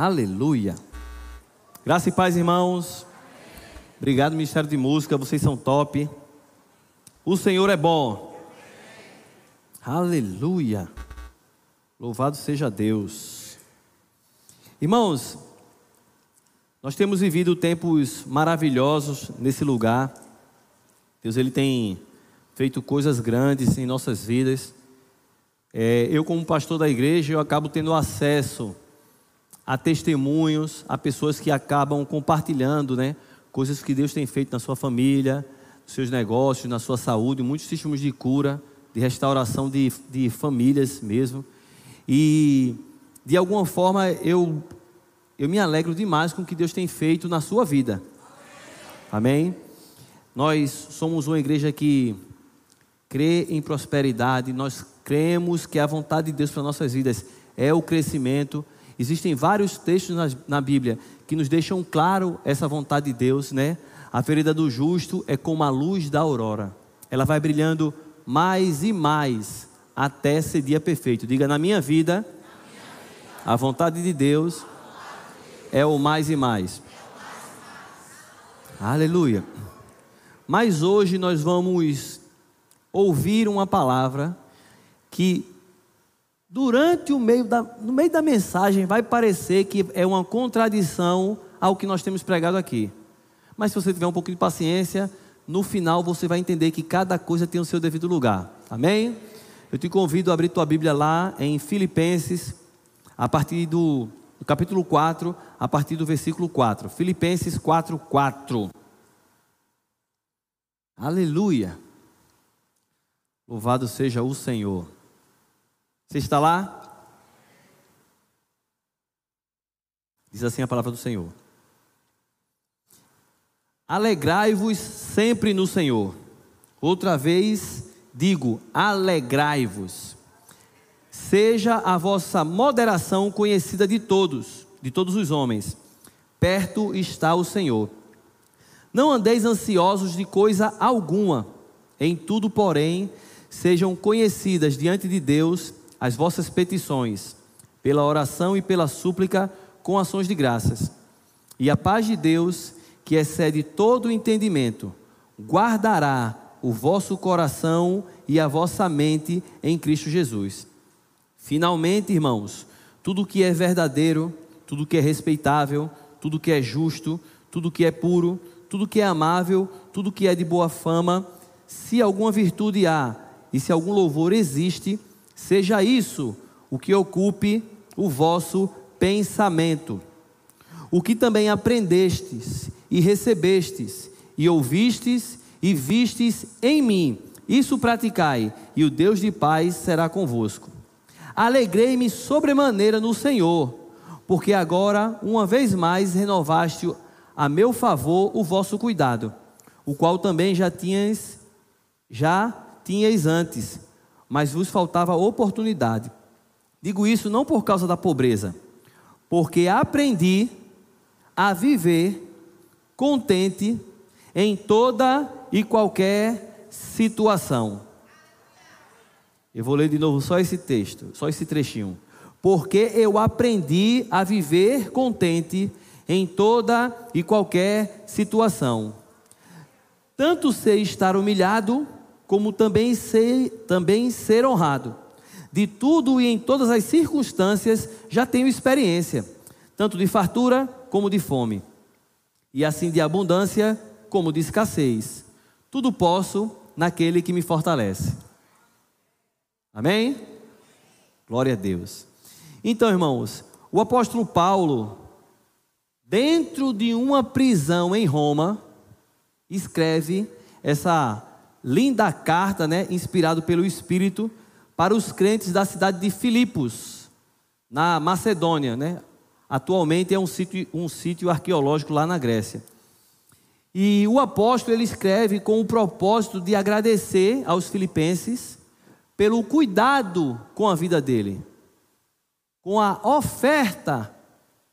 Aleluia. Graça e paz, irmãos. Obrigado, Ministério de Música, vocês são top. O Senhor é bom. Aleluia. Louvado seja Deus. Irmãos, nós temos vivido tempos maravilhosos nesse lugar. Deus ele tem feito coisas grandes em nossas vidas. É, eu como pastor da igreja, eu acabo tendo acesso a testemunhos, a pessoas que acabam compartilhando, né, coisas que Deus tem feito na sua família, nos seus negócios, na sua saúde, muitos testemunhos de cura, de restauração de, de famílias mesmo. E de alguma forma eu eu me alegro demais com o que Deus tem feito na sua vida. Amém? Nós somos uma igreja que crê em prosperidade, nós cremos que a vontade de Deus para nossas vidas é o crescimento. Existem vários textos na, na Bíblia que nos deixam claro essa vontade de Deus, né? A ferida do justo é como a luz da aurora. Ela vai brilhando mais e mais até ser dia perfeito. Diga na minha vida, a vontade de Deus é o mais e mais. Aleluia. Mas hoje nós vamos ouvir uma palavra que durante o meio da, no meio da mensagem vai parecer que é uma contradição ao que nós temos pregado aqui. Mas se você tiver um pouquinho de paciência, no final você vai entender que cada coisa tem o seu devido lugar. Amém? Eu te convido a abrir tua Bíblia lá em Filipenses, a partir do no capítulo 4, a partir do versículo 4. Filipenses 4, 4. Aleluia. Louvado seja o Senhor. Você está lá? Diz assim a palavra do Senhor. Alegrai-vos sempre no Senhor. Outra vez digo: alegrai-vos. Seja a vossa moderação conhecida de todos, de todos os homens. Perto está o Senhor. Não andeis ansiosos de coisa alguma, em tudo, porém, sejam conhecidas diante de Deus as vossas petições, pela oração e pela súplica, com ações de graças. E a paz de Deus, que excede todo o entendimento, guardará o vosso coração e a vossa mente em Cristo Jesus. Finalmente, irmãos, tudo que é verdadeiro, tudo que é respeitável, tudo que é justo, tudo que é puro, tudo que é amável, tudo que é de boa fama, se alguma virtude há e se algum louvor existe, seja isso o que ocupe o vosso pensamento. O que também aprendestes e recebestes e ouvistes e vistes em mim, isso praticai, e o Deus de paz será convosco. Alegrei-me sobremaneira no Senhor, porque agora, uma vez mais, renovaste a meu favor o vosso cuidado, o qual também já tinhas, já tinhas antes, mas vos faltava oportunidade. Digo isso não por causa da pobreza, porque aprendi a viver contente em toda e qualquer situação eu vou ler de novo só esse texto, só esse trechinho. Porque eu aprendi a viver contente em toda e qualquer situação. Tanto sei estar humilhado, como também sei também ser honrado. De tudo e em todas as circunstâncias já tenho experiência, tanto de fartura como de fome, e assim de abundância como de escassez. Tudo posso naquele que me fortalece. Amém? Glória a Deus. Então, irmãos, o apóstolo Paulo, dentro de uma prisão em Roma, escreve essa linda carta, né, inspirado pelo Espírito, para os crentes da cidade de Filipos, na Macedônia, né? Atualmente é um sítio, um sítio arqueológico lá na Grécia. E o apóstolo ele escreve com o propósito de agradecer aos filipenses pelo cuidado com a vida dele, com a oferta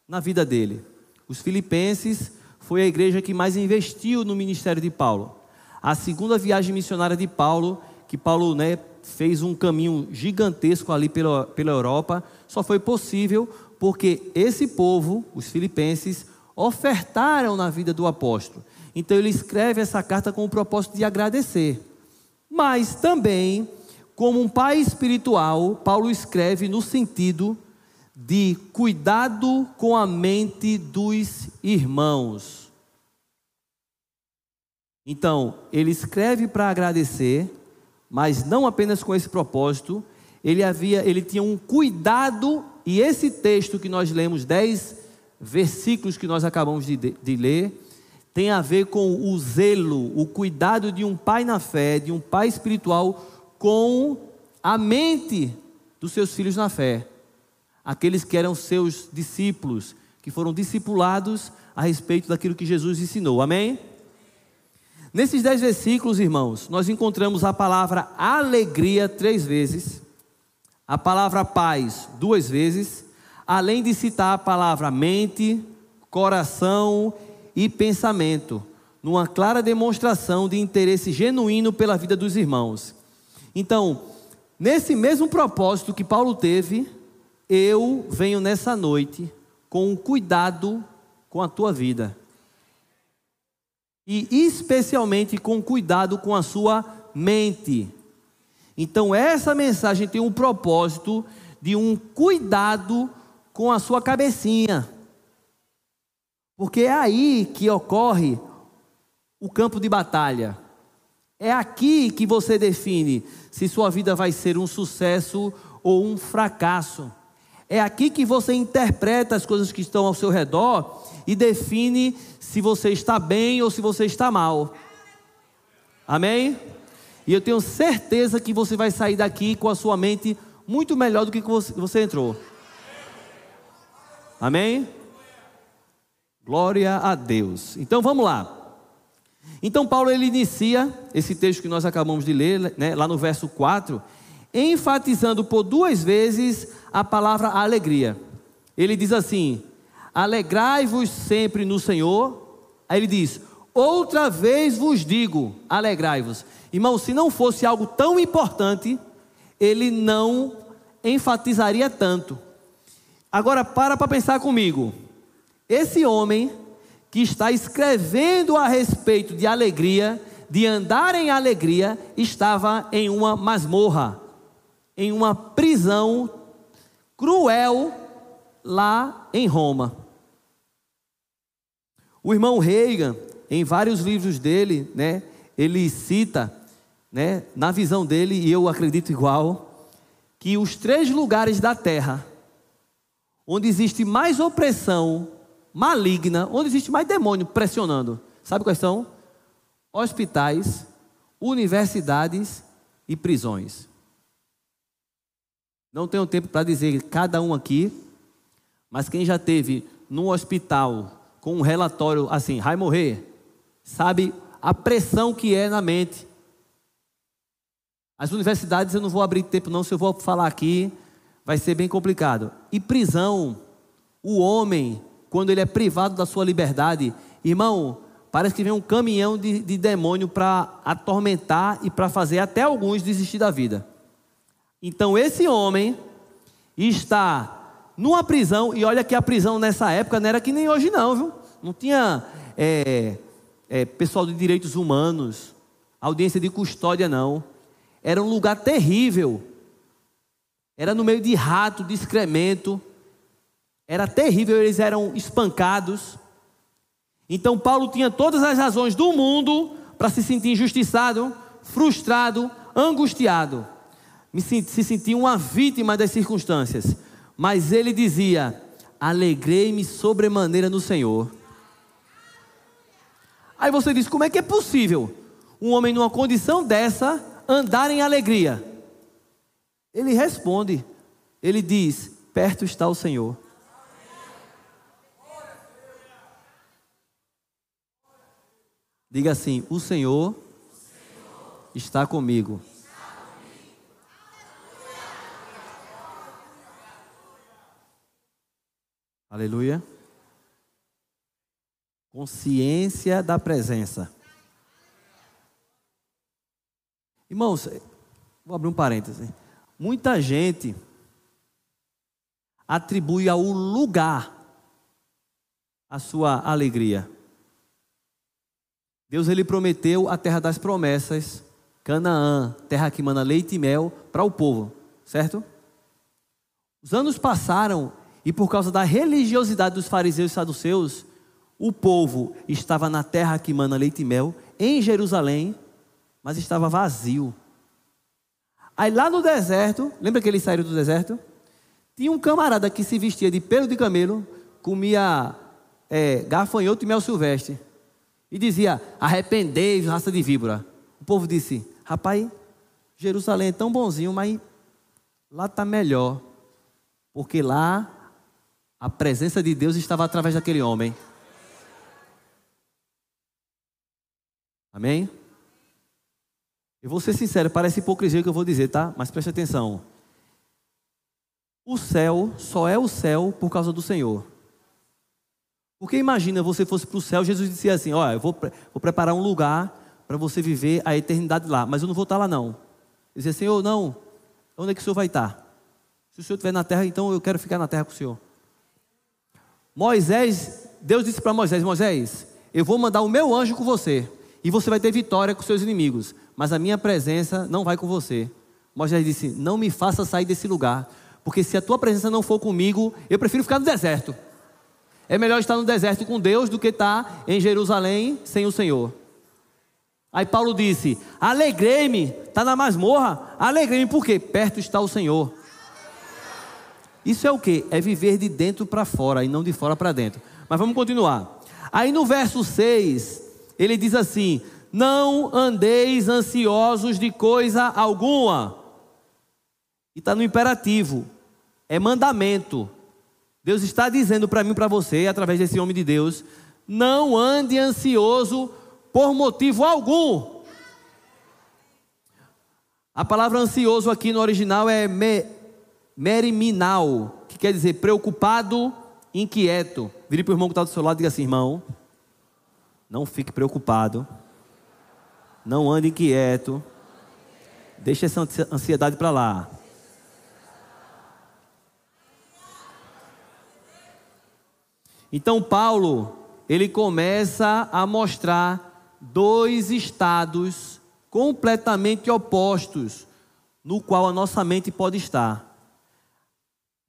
na vida dele. Os filipenses foi a igreja que mais investiu no ministério de Paulo. A segunda viagem missionária de Paulo, que Paulo né, fez um caminho gigantesco ali pela, pela Europa, só foi possível porque esse povo, os filipenses, ofertaram na vida do apóstolo. Então ele escreve essa carta com o propósito de agradecer. Mas também, como um pai espiritual, Paulo escreve no sentido de cuidado com a mente dos irmãos. Então, ele escreve para agradecer, mas não apenas com esse propósito, ele havia, ele tinha um cuidado e esse texto que nós lemos, dez versículos que nós acabamos de, de ler, tem a ver com o zelo, o cuidado de um pai na fé, de um pai espiritual com a mente dos seus filhos na fé. Aqueles que eram seus discípulos, que foram discipulados a respeito daquilo que Jesus ensinou. Amém? Nesses dez versículos, irmãos, nós encontramos a palavra alegria três vezes a palavra paz duas vezes, além de citar a palavra mente, coração e pensamento, numa clara demonstração de interesse genuíno pela vida dos irmãos. Então, nesse mesmo propósito que Paulo teve, eu venho nessa noite com um cuidado com a tua vida. E especialmente com cuidado com a sua mente. Então, essa mensagem tem um propósito de um cuidado com a sua cabecinha. Porque é aí que ocorre o campo de batalha. É aqui que você define se sua vida vai ser um sucesso ou um fracasso. É aqui que você interpreta as coisas que estão ao seu redor e define se você está bem ou se você está mal. Amém? E eu tenho certeza que você vai sair daqui com a sua mente muito melhor do que você entrou. Amém? Glória a Deus. Então vamos lá. Então Paulo ele inicia esse texto que nós acabamos de ler, né, lá no verso 4, enfatizando por duas vezes a palavra alegria. Ele diz assim: Alegrai-vos sempre no Senhor. Aí ele diz: Outra vez vos digo, alegrai-vos. Irmão, se não fosse algo tão importante, ele não enfatizaria tanto. Agora, para para pensar comigo. Esse homem que está escrevendo a respeito de alegria, de andar em alegria, estava em uma masmorra, em uma prisão cruel lá em Roma. O irmão Reagan, em vários livros dele, né, ele cita né, na visão dele, e eu acredito igual, que os três lugares da terra onde existe mais opressão maligna, onde existe mais demônio pressionando, sabe quais são? Hospitais, universidades e prisões. Não tenho tempo para dizer cada um aqui, mas quem já teve num hospital com um relatório assim, vai morrer, sabe a pressão que é na mente. As universidades eu não vou abrir tempo não, se eu vou falar aqui, vai ser bem complicado. E prisão, o homem, quando ele é privado da sua liberdade, irmão, parece que vem um caminhão de, de demônio para atormentar e para fazer até alguns desistir da vida. Então esse homem está numa prisão, e olha que a prisão nessa época não era que nem hoje não, viu? Não tinha é, é, pessoal de direitos humanos, audiência de custódia não era um lugar terrível. Era no meio de rato, de excremento. Era terrível, eles eram espancados. Então Paulo tinha todas as razões do mundo para se sentir injustiçado, frustrado, angustiado. Se sentia uma vítima das circunstâncias. Mas ele dizia: Alegrei-me sobremaneira no Senhor. Aí você diz: como é que é possível um homem numa condição dessa andar em alegria? Ele responde, ele diz: Perto está o Senhor. Diga assim: O Senhor está comigo. Aleluia. Consciência da presença. Irmãos, vou abrir um parêntese. Muita gente atribui ao lugar a sua alegria. Deus ele prometeu a terra das promessas, Canaã, terra que mana leite e mel para o povo, certo? Os anos passaram e por causa da religiosidade dos fariseus e saduceus, o povo estava na terra que mana leite e mel, em Jerusalém, mas estava vazio. Aí lá no deserto, lembra que eles saíram do deserto? Tinha um camarada que se vestia de pelo de camelo, comia é, gafanhoto e mel silvestre. E dizia: Arrependei, raça de víbora. O povo disse: Rapaz, Jerusalém é tão bonzinho, mas lá está melhor. Porque lá a presença de Deus estava através daquele homem. Amém? Eu vou ser sincero, parece hipocrisia o que eu vou dizer, tá? Mas preste atenção. O céu só é o céu por causa do Senhor. Porque imagina você fosse para o céu, Jesus dizia assim: Olha, eu vou, vou preparar um lugar para você viver a eternidade lá, mas eu não vou estar lá não. Ele dizia: Senhor, não, onde é que o Senhor vai estar? Se o Senhor estiver na terra, então eu quero ficar na terra com o Senhor. Moisés, Deus disse para Moisés: Moisés, eu vou mandar o meu anjo com você, e você vai ter vitória com seus inimigos, mas a minha presença não vai com você. Moisés disse: Não me faça sair desse lugar, porque se a tua presença não for comigo, eu prefiro ficar no deserto. É melhor estar no deserto com Deus do que estar em Jerusalém sem o Senhor. Aí Paulo disse: Alegrei-me, está na masmorra, alegrei-me, porque perto está o Senhor. Isso é o que? É viver de dentro para fora e não de fora para dentro. Mas vamos continuar. Aí no verso 6, ele diz assim: Não andeis ansiosos de coisa alguma. E está no imperativo é mandamento. Deus está dizendo para mim e para você, através desse homem de Deus, não ande ansioso por motivo algum. A palavra ansioso aqui no original é me, meriminal, que quer dizer preocupado, inquieto. Vire para o irmão que está do seu lado e diga assim: irmão, não fique preocupado, não ande inquieto, deixe essa ansiedade para lá. Então Paulo, ele começa a mostrar dois estados completamente opostos no qual a nossa mente pode estar.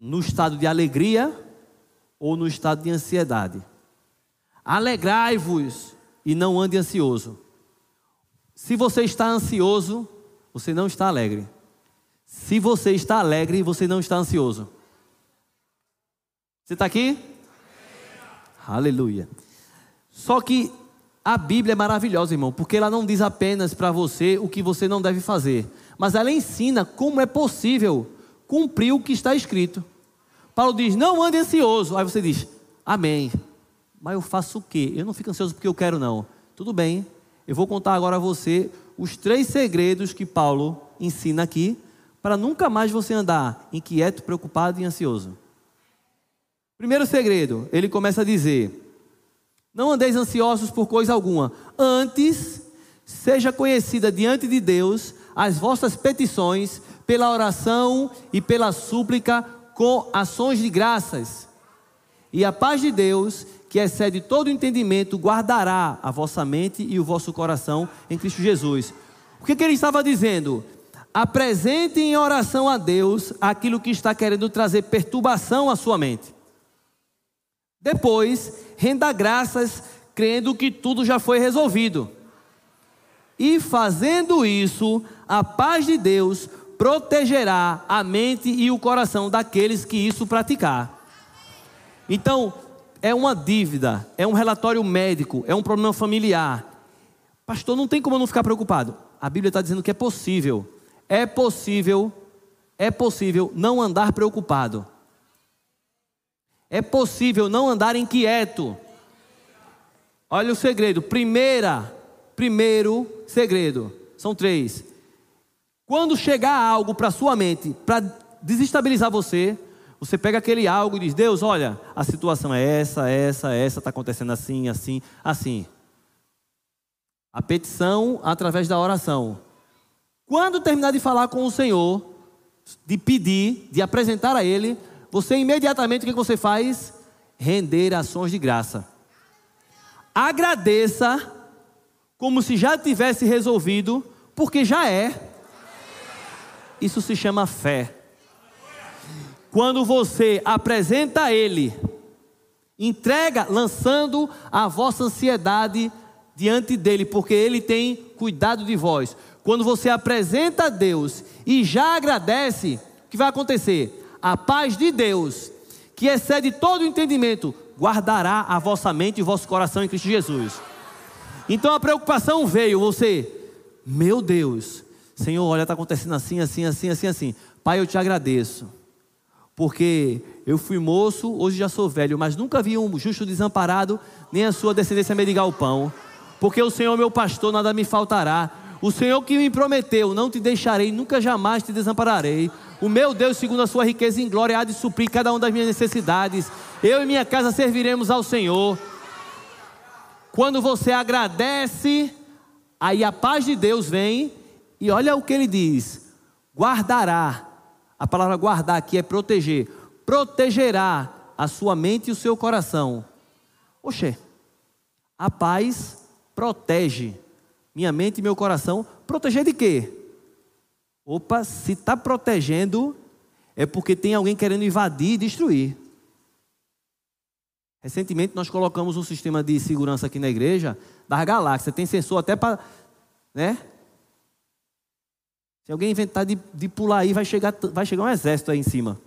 No estado de alegria ou no estado de ansiedade. Alegrai-vos e não ande ansioso. Se você está ansioso, você não está alegre. Se você está alegre, você não está ansioso. Você está aqui? Aleluia. Só que a Bíblia é maravilhosa, irmão, porque ela não diz apenas para você o que você não deve fazer, mas ela ensina como é possível cumprir o que está escrito. Paulo diz: Não ande ansioso. Aí você diz: Amém. Mas eu faço o quê? Eu não fico ansioso porque eu quero, não. Tudo bem, eu vou contar agora a você os três segredos que Paulo ensina aqui para nunca mais você andar inquieto, preocupado e ansioso. Primeiro segredo, ele começa a dizer: Não andeis ansiosos por coisa alguma, antes seja conhecida diante de Deus as vossas petições pela oração e pela súplica com ações de graças. E a paz de Deus, que excede todo entendimento, guardará a vossa mente e o vosso coração em Cristo Jesus. O que, que ele estava dizendo? Apresente em oração a Deus aquilo que está querendo trazer perturbação à sua mente. Depois, renda graças, crendo que tudo já foi resolvido. E fazendo isso, a paz de Deus protegerá a mente e o coração daqueles que isso praticar. Então, é uma dívida, é um relatório médico, é um problema familiar. Pastor, não tem como eu não ficar preocupado. A Bíblia está dizendo que é possível. É possível, é possível não andar preocupado. É possível não andar inquieto. Olha o segredo. Primeira, primeiro segredo. São três. Quando chegar algo para sua mente, para desestabilizar você, você pega aquele algo e diz: Deus, olha, a situação é essa, essa, essa, está acontecendo assim, assim, assim. A petição através da oração. Quando terminar de falar com o Senhor, de pedir, de apresentar a Ele, você imediatamente o que você faz? Render ações de graça. Agradeça como se já tivesse resolvido, porque já é. Isso se chama fé. Quando você apresenta a Ele, entrega, lançando a vossa ansiedade diante dele, porque Ele tem cuidado de vós. Quando você apresenta a Deus e já agradece, o que vai acontecer? A paz de Deus, que excede todo o entendimento, guardará a vossa mente e o vosso coração em Cristo Jesus. Então a preocupação veio, você, meu Deus, Senhor, olha, está acontecendo assim, assim, assim, assim, assim. Pai, eu te agradeço, porque eu fui moço, hoje já sou velho, mas nunca vi um justo desamparado, nem a sua descendência mendigar o pão. Porque o Senhor, meu pastor, nada me faltará. O Senhor que me prometeu, não te deixarei, nunca jamais te desampararei. O meu Deus, segundo a sua riqueza em glória, há de suprir cada uma das minhas necessidades. Eu e minha casa serviremos ao Senhor. Quando você agradece, aí a paz de Deus vem, e olha o que ele diz: guardará. A palavra guardar aqui é proteger. Protegerá a sua mente e o seu coração. Oxê, a paz protege minha mente e meu coração. Proteger de quê? Opa, se está protegendo, é porque tem alguém querendo invadir e destruir. Recentemente nós colocamos um sistema de segurança aqui na igreja das galáxias. Tem sensor até para. Né? Se alguém inventar de, de, pular aí, vai chegar, vai chegar um exército aí em cima.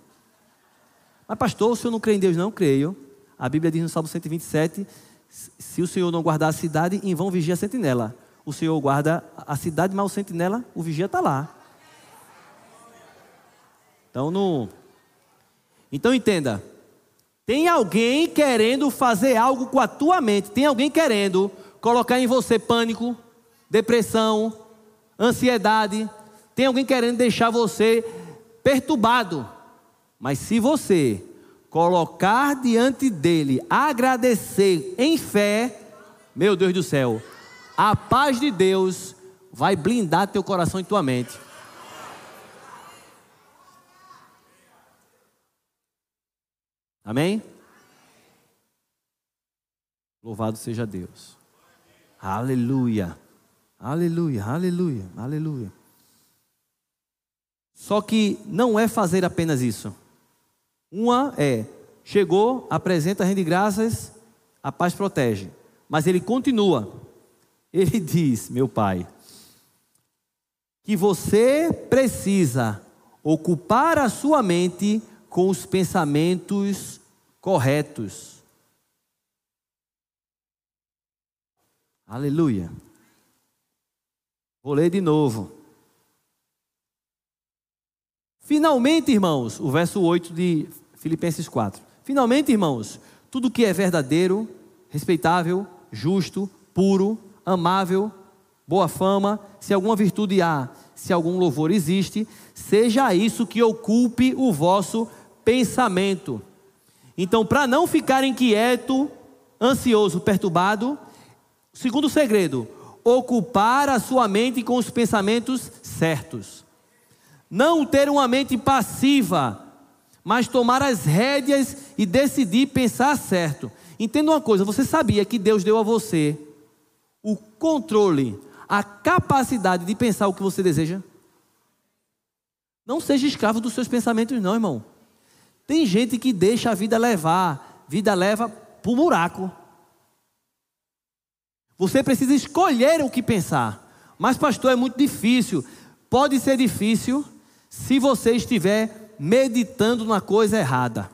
Mas, pastor, o senhor não crê em Deus? Não creio. A Bíblia diz no Salmo 127: se o Senhor não guardar a cidade, em vão vigia a sentinela. O Senhor guarda a cidade, mas o sentinela, o vigia está lá. Então, no... então entenda. Tem alguém querendo fazer algo com a tua mente. Tem alguém querendo colocar em você pânico, depressão, ansiedade. Tem alguém querendo deixar você perturbado. Mas se você colocar diante dele, agradecer em fé, meu Deus do céu, a paz de Deus vai blindar teu coração e tua mente. Amém? Louvado seja Deus. Aleluia. Aleluia, aleluia, aleluia. Só que não é fazer apenas isso. Uma é, chegou, apresenta, rende graças, a paz protege. Mas ele continua. Ele diz, meu pai, que você precisa ocupar a sua mente com os pensamentos corretos. Aleluia. Vou ler de novo. Finalmente, irmãos, o verso 8 de Filipenses 4. Finalmente, irmãos, tudo que é verdadeiro, respeitável, justo, puro, amável, boa fama, se alguma virtude há, se algum louvor existe, seja isso que ocupe o vosso pensamento. Então, para não ficar inquieto, ansioso, perturbado, segundo segredo, ocupar a sua mente com os pensamentos certos. Não ter uma mente passiva, mas tomar as rédeas e decidir pensar certo. Entenda uma coisa: você sabia que Deus deu a você o controle, a capacidade de pensar o que você deseja? Não seja escravo dos seus pensamentos, não, irmão. Tem gente que deixa a vida levar, vida leva para o buraco. Você precisa escolher o que pensar. Mas, pastor, é muito difícil. Pode ser difícil se você estiver meditando na coisa errada.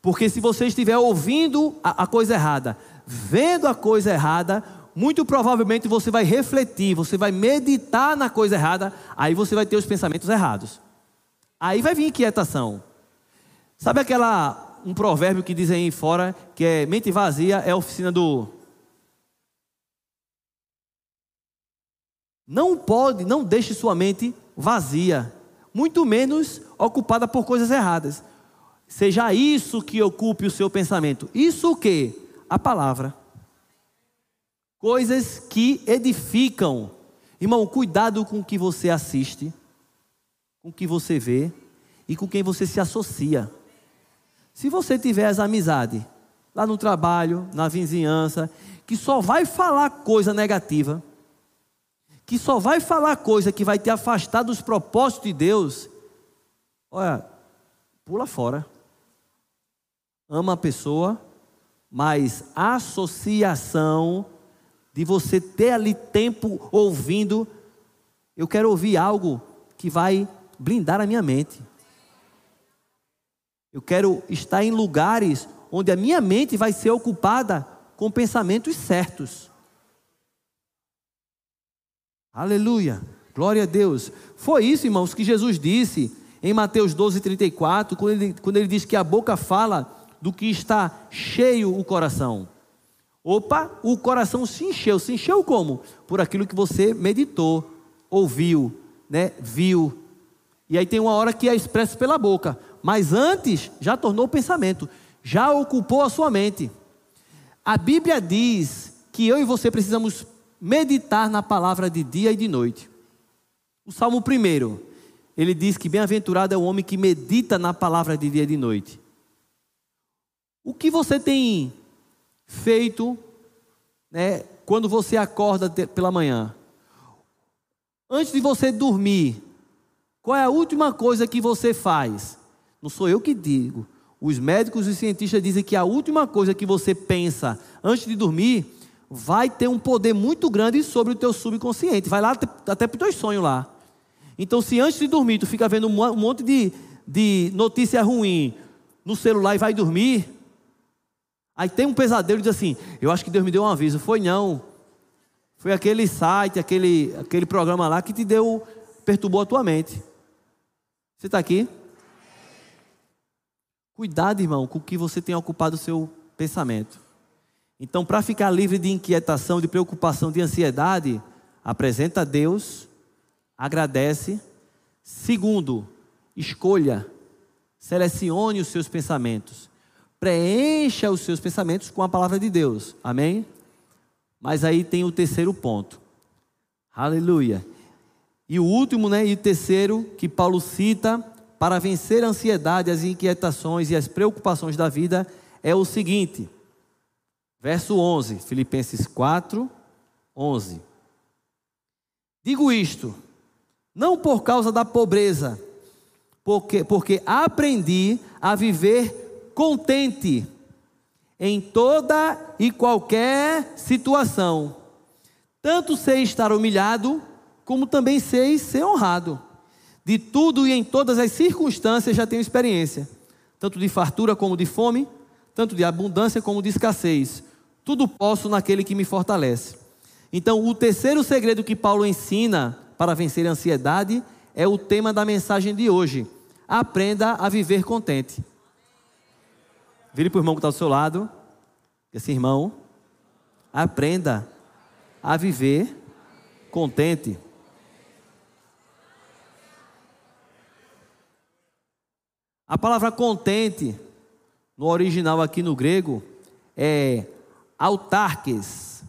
Porque se você estiver ouvindo a, a coisa errada, vendo a coisa errada, muito provavelmente você vai refletir, você vai meditar na coisa errada, aí você vai ter os pensamentos errados. Aí vai vir inquietação. Sabe aquela um provérbio que diz aí fora que é mente vazia é oficina do Não pode, não deixe sua mente vazia, muito menos ocupada por coisas erradas. Seja isso que ocupe o seu pensamento. Isso o que? A palavra. Coisas que edificam. Irmão, cuidado com o que você assiste, com o que você vê e com quem você se associa. Se você tiver as amizades lá no trabalho, na vizinhança, que só vai falar coisa negativa, que só vai falar coisa que vai te afastar dos propósitos de Deus, olha, pula fora. Ama a pessoa, mas associação de você ter ali tempo ouvindo, eu quero ouvir algo que vai blindar a minha mente. Eu quero estar em lugares onde a minha mente vai ser ocupada com pensamentos certos. Aleluia, glória a Deus. Foi isso, irmãos, que Jesus disse em Mateus 12, 34, quando ele, quando ele diz que a boca fala do que está cheio o coração. Opa, o coração se encheu. Se encheu como? Por aquilo que você meditou, ouviu, né, viu. E aí tem uma hora que é expresso pela boca. Mas antes já tornou pensamento, já ocupou a sua mente. A Bíblia diz que eu e você precisamos meditar na palavra de dia e de noite. O Salmo 1, ele diz que bem-aventurado é o homem que medita na palavra de dia e de noite. O que você tem feito né, quando você acorda pela manhã? Antes de você dormir, qual é a última coisa que você faz? Não sou eu que digo. Os médicos e cientistas dizem que a última coisa que você pensa antes de dormir vai ter um poder muito grande sobre o teu subconsciente. Vai lá até para os teus sonhos lá. Então, se antes de dormir tu fica vendo um monte de, de notícia ruim no celular e vai dormir, Aí tem um pesadelo e diz assim: Eu acho que Deus me deu um aviso. Foi não. Foi aquele site, aquele, aquele programa lá que te deu, perturbou a tua mente. Você está aqui? Cuidado, irmão, com o que você tem ocupado o seu pensamento. Então, para ficar livre de inquietação, de preocupação, de ansiedade, apresenta a Deus, agradece. Segundo, escolha, selecione os seus pensamentos. Preencha os seus pensamentos com a palavra de Deus. Amém? Mas aí tem o terceiro ponto. Aleluia. E o último, né? E o terceiro que Paulo cita para vencer a ansiedade, as inquietações e as preocupações da vida é o seguinte. Verso 11, Filipenses 4, 11. Digo isto, não por causa da pobreza, porque, porque aprendi a viver contente em toda e qualquer situação. Tanto sei estar humilhado, como também sei ser honrado. De tudo e em todas as circunstâncias já tenho experiência, tanto de fartura como de fome, tanto de abundância como de escassez. Tudo posso naquele que me fortalece. Então, o terceiro segredo que Paulo ensina para vencer a ansiedade é o tema da mensagem de hoje. Aprenda a viver contente. Vire para o irmão que está ao seu lado. Esse irmão, aprenda a viver contente. A palavra contente, no original aqui no grego, é autarques,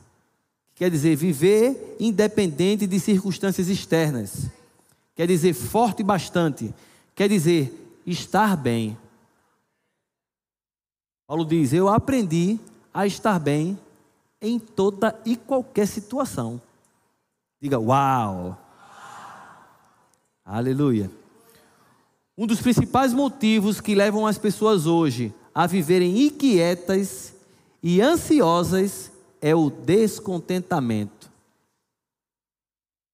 quer dizer viver independente de circunstâncias externas, quer dizer forte bastante, quer dizer estar bem. Paulo diz: Eu aprendi a estar bem em toda e qualquer situação. Diga, uau! Aleluia. Um dos principais motivos que levam as pessoas hoje a viverem inquietas e ansiosas é o descontentamento.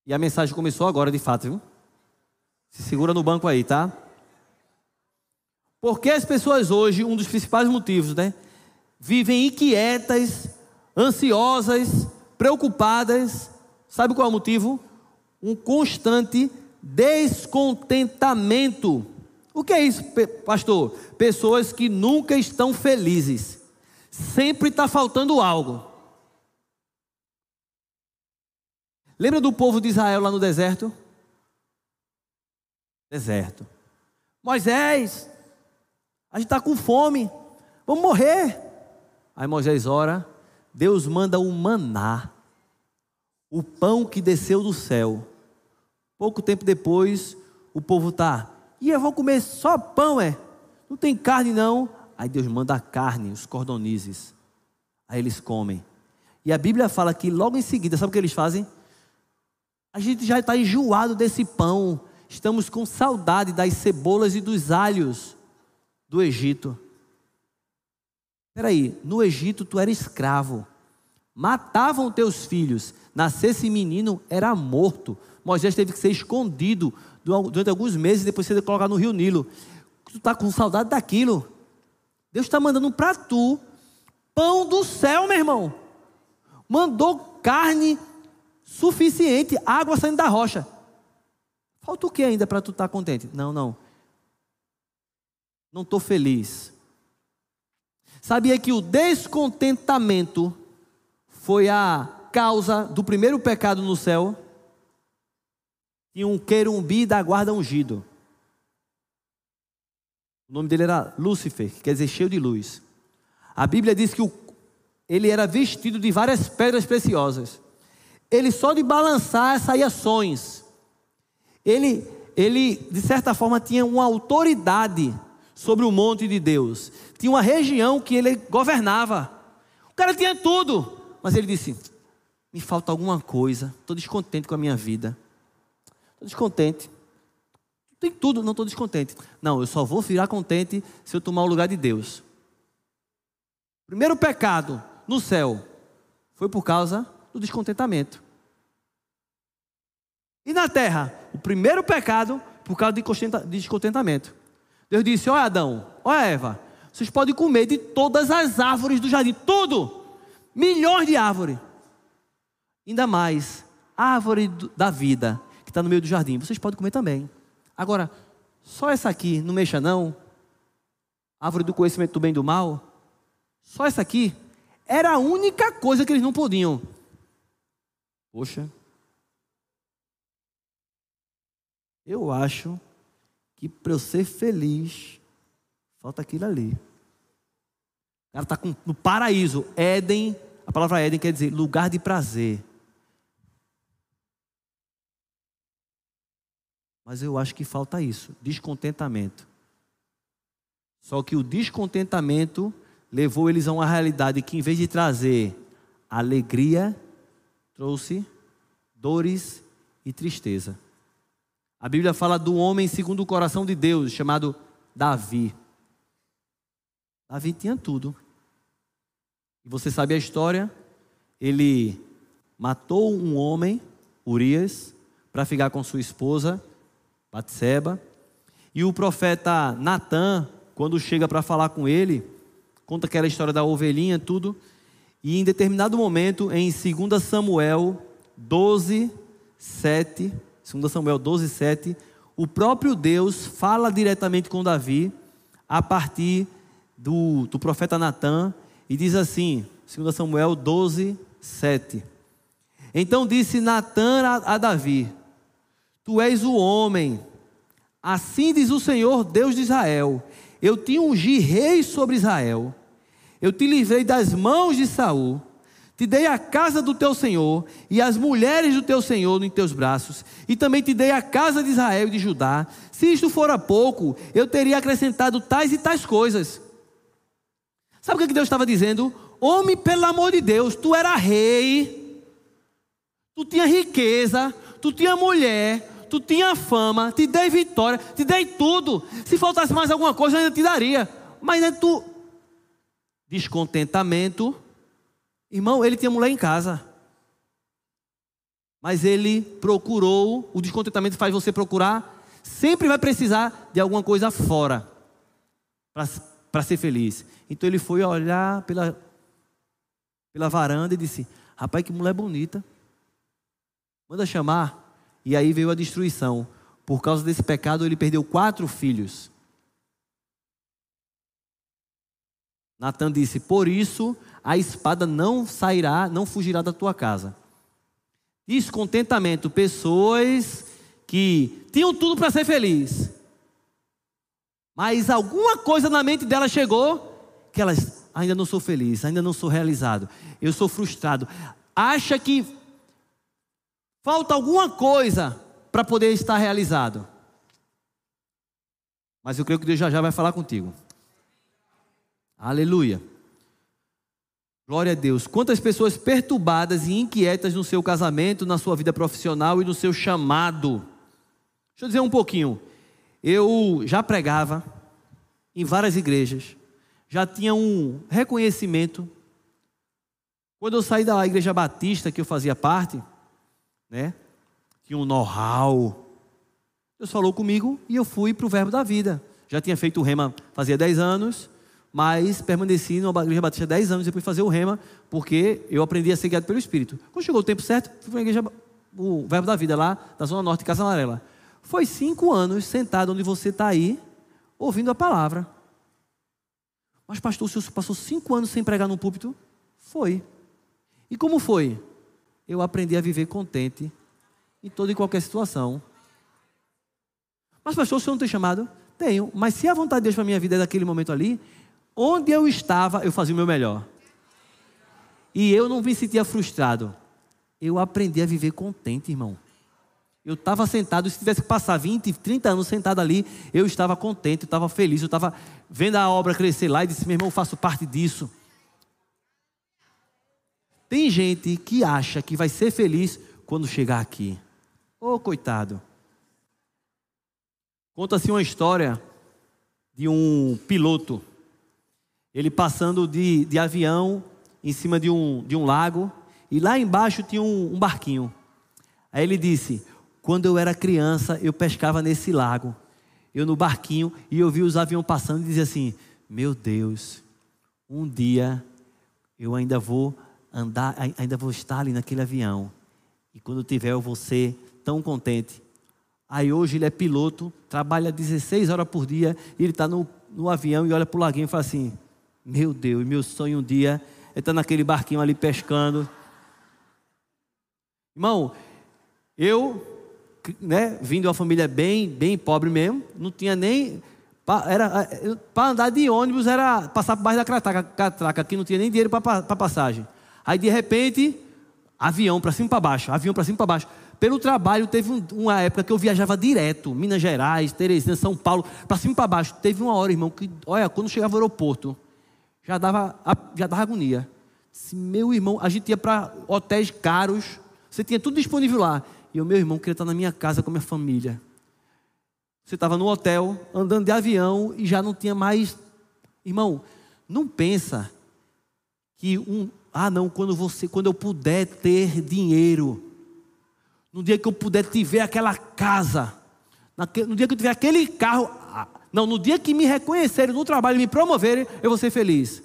E a mensagem começou agora, de fato, viu? Se segura no banco aí, tá? Porque as pessoas hoje, um dos principais motivos, né? Vivem inquietas, ansiosas, preocupadas. Sabe qual é o motivo? Um constante descontentamento. O que é isso, pastor? Pessoas que nunca estão felizes. Sempre está faltando algo. Lembra do povo de Israel lá no deserto? Deserto. Moisés, a gente está com fome, vamos morrer. Aí Moisés ora, Deus manda o maná, o pão que desceu do céu. Pouco tempo depois, o povo está E eu vou comer só pão, é? Não tem carne não. Aí Deus manda a carne, os cordonizes. Aí eles comem. E a Bíblia fala que logo em seguida, sabe o que eles fazem? A gente já está enjoado desse pão. Estamos com saudade das cebolas e dos alhos do Egito. Espera aí, no Egito tu era escravo. Matavam teus filhos. Nascesse menino, era morto. Moisés teve que ser escondido durante alguns meses, depois ser colocado no rio Nilo. Tu está com saudade daquilo. Deus está mandando para tu pão do céu, meu irmão. Mandou carne suficiente, água saindo da rocha. Falta o que ainda para tu estar tá contente? Não, não. Não estou feliz. Sabia que o descontentamento foi a causa do primeiro pecado no céu? Tinha um querumbi da guarda ungido. O nome dele era Lúcifer, que quer dizer cheio de luz. A Bíblia diz que o, ele era vestido de várias pedras preciosas. Ele só de balançar saía sons. Ele, ele, de certa forma, tinha uma autoridade sobre o monte de Deus. Tinha uma região que ele governava. O cara tinha tudo, mas ele disse: Me falta alguma coisa. Estou descontente com a minha vida. Estou descontente. Tem tudo, não estou descontente. Não, eu só vou virar contente se eu tomar o lugar de Deus. Primeiro pecado no céu foi por causa do descontentamento. E na terra, o primeiro pecado por causa de descontentamento. Deus disse: Olha Adão, olha Eva, vocês podem comer de todas as árvores do jardim, tudo, milhões de árvores. Ainda mais, árvore da vida, que está no meio do jardim, vocês podem comer também. Agora, só essa aqui, não mexa não. Árvore do conhecimento do bem e do mal. Só essa aqui era a única coisa que eles não podiam. Poxa. Eu acho que para eu ser feliz, falta aquilo ali. O cara está no paraíso. Éden, a palavra Éden quer dizer lugar de prazer. Mas eu acho que falta isso: descontentamento. Só que o descontentamento levou eles a uma realidade que, em vez de trazer alegria, trouxe dores e tristeza. A Bíblia fala do homem segundo o coração de Deus, chamado Davi. Davi tinha tudo. E você sabe a história? Ele matou um homem, Urias, para ficar com sua esposa Batseba. E o profeta Natan, quando chega para falar com ele, conta aquela história da ovelhinha, tudo. E em determinado momento, em 2 Samuel 12, 7, 2 Samuel 12, 7, o próprio Deus fala diretamente com Davi a partir do, do profeta Natan e diz assim, 2 Samuel 12, 7. Então disse Natan a, a Davi: Tu és o homem. Assim diz o Senhor, Deus de Israel: Eu te ungi rei sobre Israel. Eu te livrei das mãos de Saul. Te dei a casa do teu Senhor e as mulheres do teu Senhor em teus braços, e também te dei a casa de Israel e de Judá. Se isto fora pouco, eu teria acrescentado tais e tais coisas. Sabe o que Deus estava dizendo? Homem, pelo amor de Deus, tu era rei, tu tinha riqueza, tu tinha mulher, tu tinha fama, te dei vitória, te dei tudo. Se faltasse mais alguma coisa, eu ainda te daria. Mas é tu. Descontentamento. Irmão, ele tinha mulher em casa. Mas ele procurou, o descontentamento faz você procurar, sempre vai precisar de alguma coisa fora para ser feliz. Então ele foi olhar pela, pela varanda e disse: Rapaz, que mulher bonita. Manda chamar. E aí veio a destruição. Por causa desse pecado, ele perdeu quatro filhos. Natan disse: Por isso a espada não sairá, não fugirá da tua casa. Descontentamento, pessoas que tinham tudo para ser feliz, mas alguma coisa na mente dela chegou que elas ainda não sou feliz, ainda não sou realizado, eu sou frustrado. Acha que Falta alguma coisa para poder estar realizado. Mas eu creio que Deus já já vai falar contigo. Aleluia. Glória a Deus. Quantas pessoas perturbadas e inquietas no seu casamento, na sua vida profissional e no seu chamado. Deixa eu dizer um pouquinho. Eu já pregava em várias igrejas, já tinha um reconhecimento. Quando eu saí da igreja batista que eu fazia parte, né? Tinha um know-how. Deus falou comigo e eu fui para o verbo da vida. Já tinha feito o rema fazia 10 anos mas permaneci na Igreja Batista 10 anos depois de fazer o rema, porque eu aprendi a ser guiado pelo Espírito. Quando chegou o tempo certo, fui para a igreja, o Verbo da Vida, lá da Zona Norte Casa Amarela. Foi cinco anos sentado onde você está aí, ouvindo a palavra. Mas, pastor, o senhor passou cinco anos sem pregar no púlpito? Foi. E como foi? Eu aprendi a viver contente em toda e qualquer situação. Mas, pastor, o senhor não tem chamado? Tenho. Mas se a vontade de Deus para a minha vida é daquele momento ali, Onde eu estava, eu fazia o meu melhor. E eu não me sentia frustrado. Eu aprendi a viver contente, irmão. Eu estava sentado, se tivesse que passar 20, 30 anos sentado ali, eu estava contente, eu estava feliz, eu estava vendo a obra crescer lá e disse: meu irmão, eu faço parte disso. Tem gente que acha que vai ser feliz quando chegar aqui. Ô oh, coitado. Conta-se uma história de um piloto ele passando de, de avião em cima de um, de um lago, e lá embaixo tinha um, um barquinho. Aí ele disse: Quando eu era criança, eu pescava nesse lago, eu no barquinho, e eu vi os aviões passando e dizia assim: Meu Deus, um dia eu ainda vou andar, ainda vou estar ali naquele avião. E quando tiver, eu vou ser tão contente. Aí hoje ele é piloto, trabalha 16 horas por dia, e ele está no, no avião e olha para o laguinho e fala assim: meu Deus, meu sonho um dia é estar naquele barquinho ali pescando. Irmão, eu, né, vindo de uma família bem, bem pobre mesmo, não tinha nem. Era para andar de ônibus era passar por baixo da catraca, catraca aqui não tinha nem dinheiro para passagem. Aí de repente, avião para cima para baixo, avião para cima para baixo. Pelo trabalho, teve um, uma época que eu viajava direto, Minas Gerais, Teresina, São Paulo, para cima para baixo. Teve uma hora, irmão, que, olha, quando chegava ao aeroporto, já dava, já dava agonia. Meu irmão, a gente ia para hotéis caros, você tinha tudo disponível lá. E o meu irmão queria estar na minha casa com a minha família. Você estava no hotel, andando de avião e já não tinha mais. Irmão, não pensa que um. Ah, não, quando você, quando eu puder ter dinheiro, no dia que eu puder tiver aquela casa, no dia que eu tiver aquele carro, ah, não, no dia que me reconhecerem no trabalho e me promoverem, eu vou ser feliz.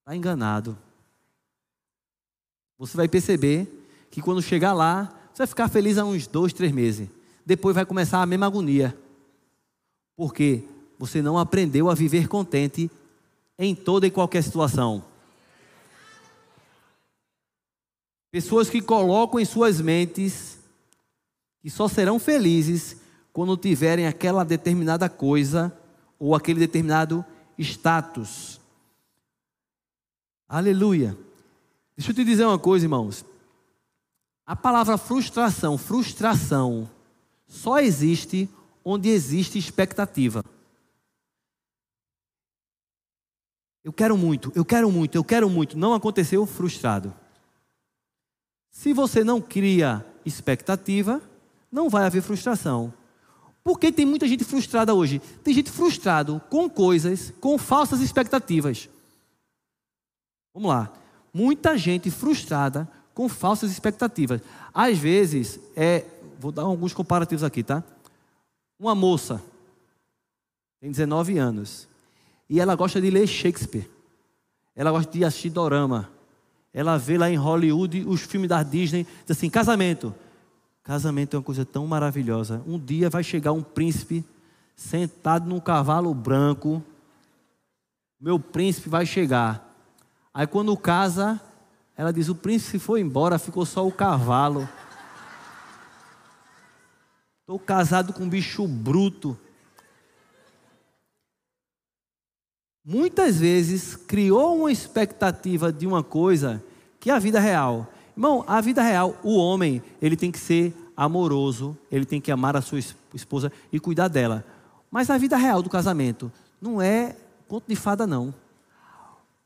Está enganado. Você vai perceber que quando chegar lá, você vai ficar feliz há uns dois, três meses. Depois vai começar a mesma agonia. Porque você não aprendeu a viver contente em toda e qualquer situação. Pessoas que colocam em suas mentes que só serão felizes quando tiverem aquela determinada coisa ou aquele determinado status. Aleluia. Deixa eu te dizer uma coisa, irmãos. A palavra frustração, frustração, só existe onde existe expectativa. Eu quero muito, eu quero muito, eu quero muito. Não aconteceu frustrado. Se você não cria expectativa, não vai haver frustração. Porque tem muita gente frustrada hoje. Tem gente frustrado com coisas, com falsas expectativas. Vamos lá. Muita gente frustrada com falsas expectativas. Às vezes, é, vou dar alguns comparativos aqui, tá? Uma moça tem 19 anos e ela gosta de ler Shakespeare. Ela gosta de assistir dorama. Ela vê lá em Hollywood os filmes da Disney, diz assim, casamento. Casamento é uma coisa tão maravilhosa. Um dia vai chegar um príncipe sentado num cavalo branco. Meu príncipe vai chegar. Aí quando casa, ela diz: o príncipe foi embora, ficou só o cavalo. Estou casado com um bicho bruto. Muitas vezes criou uma expectativa de uma coisa que é a vida real. Irmão, a vida real, o homem, ele tem que ser amoroso, ele tem que amar a sua esposa e cuidar dela. Mas a vida real do casamento não é conto de fada, não.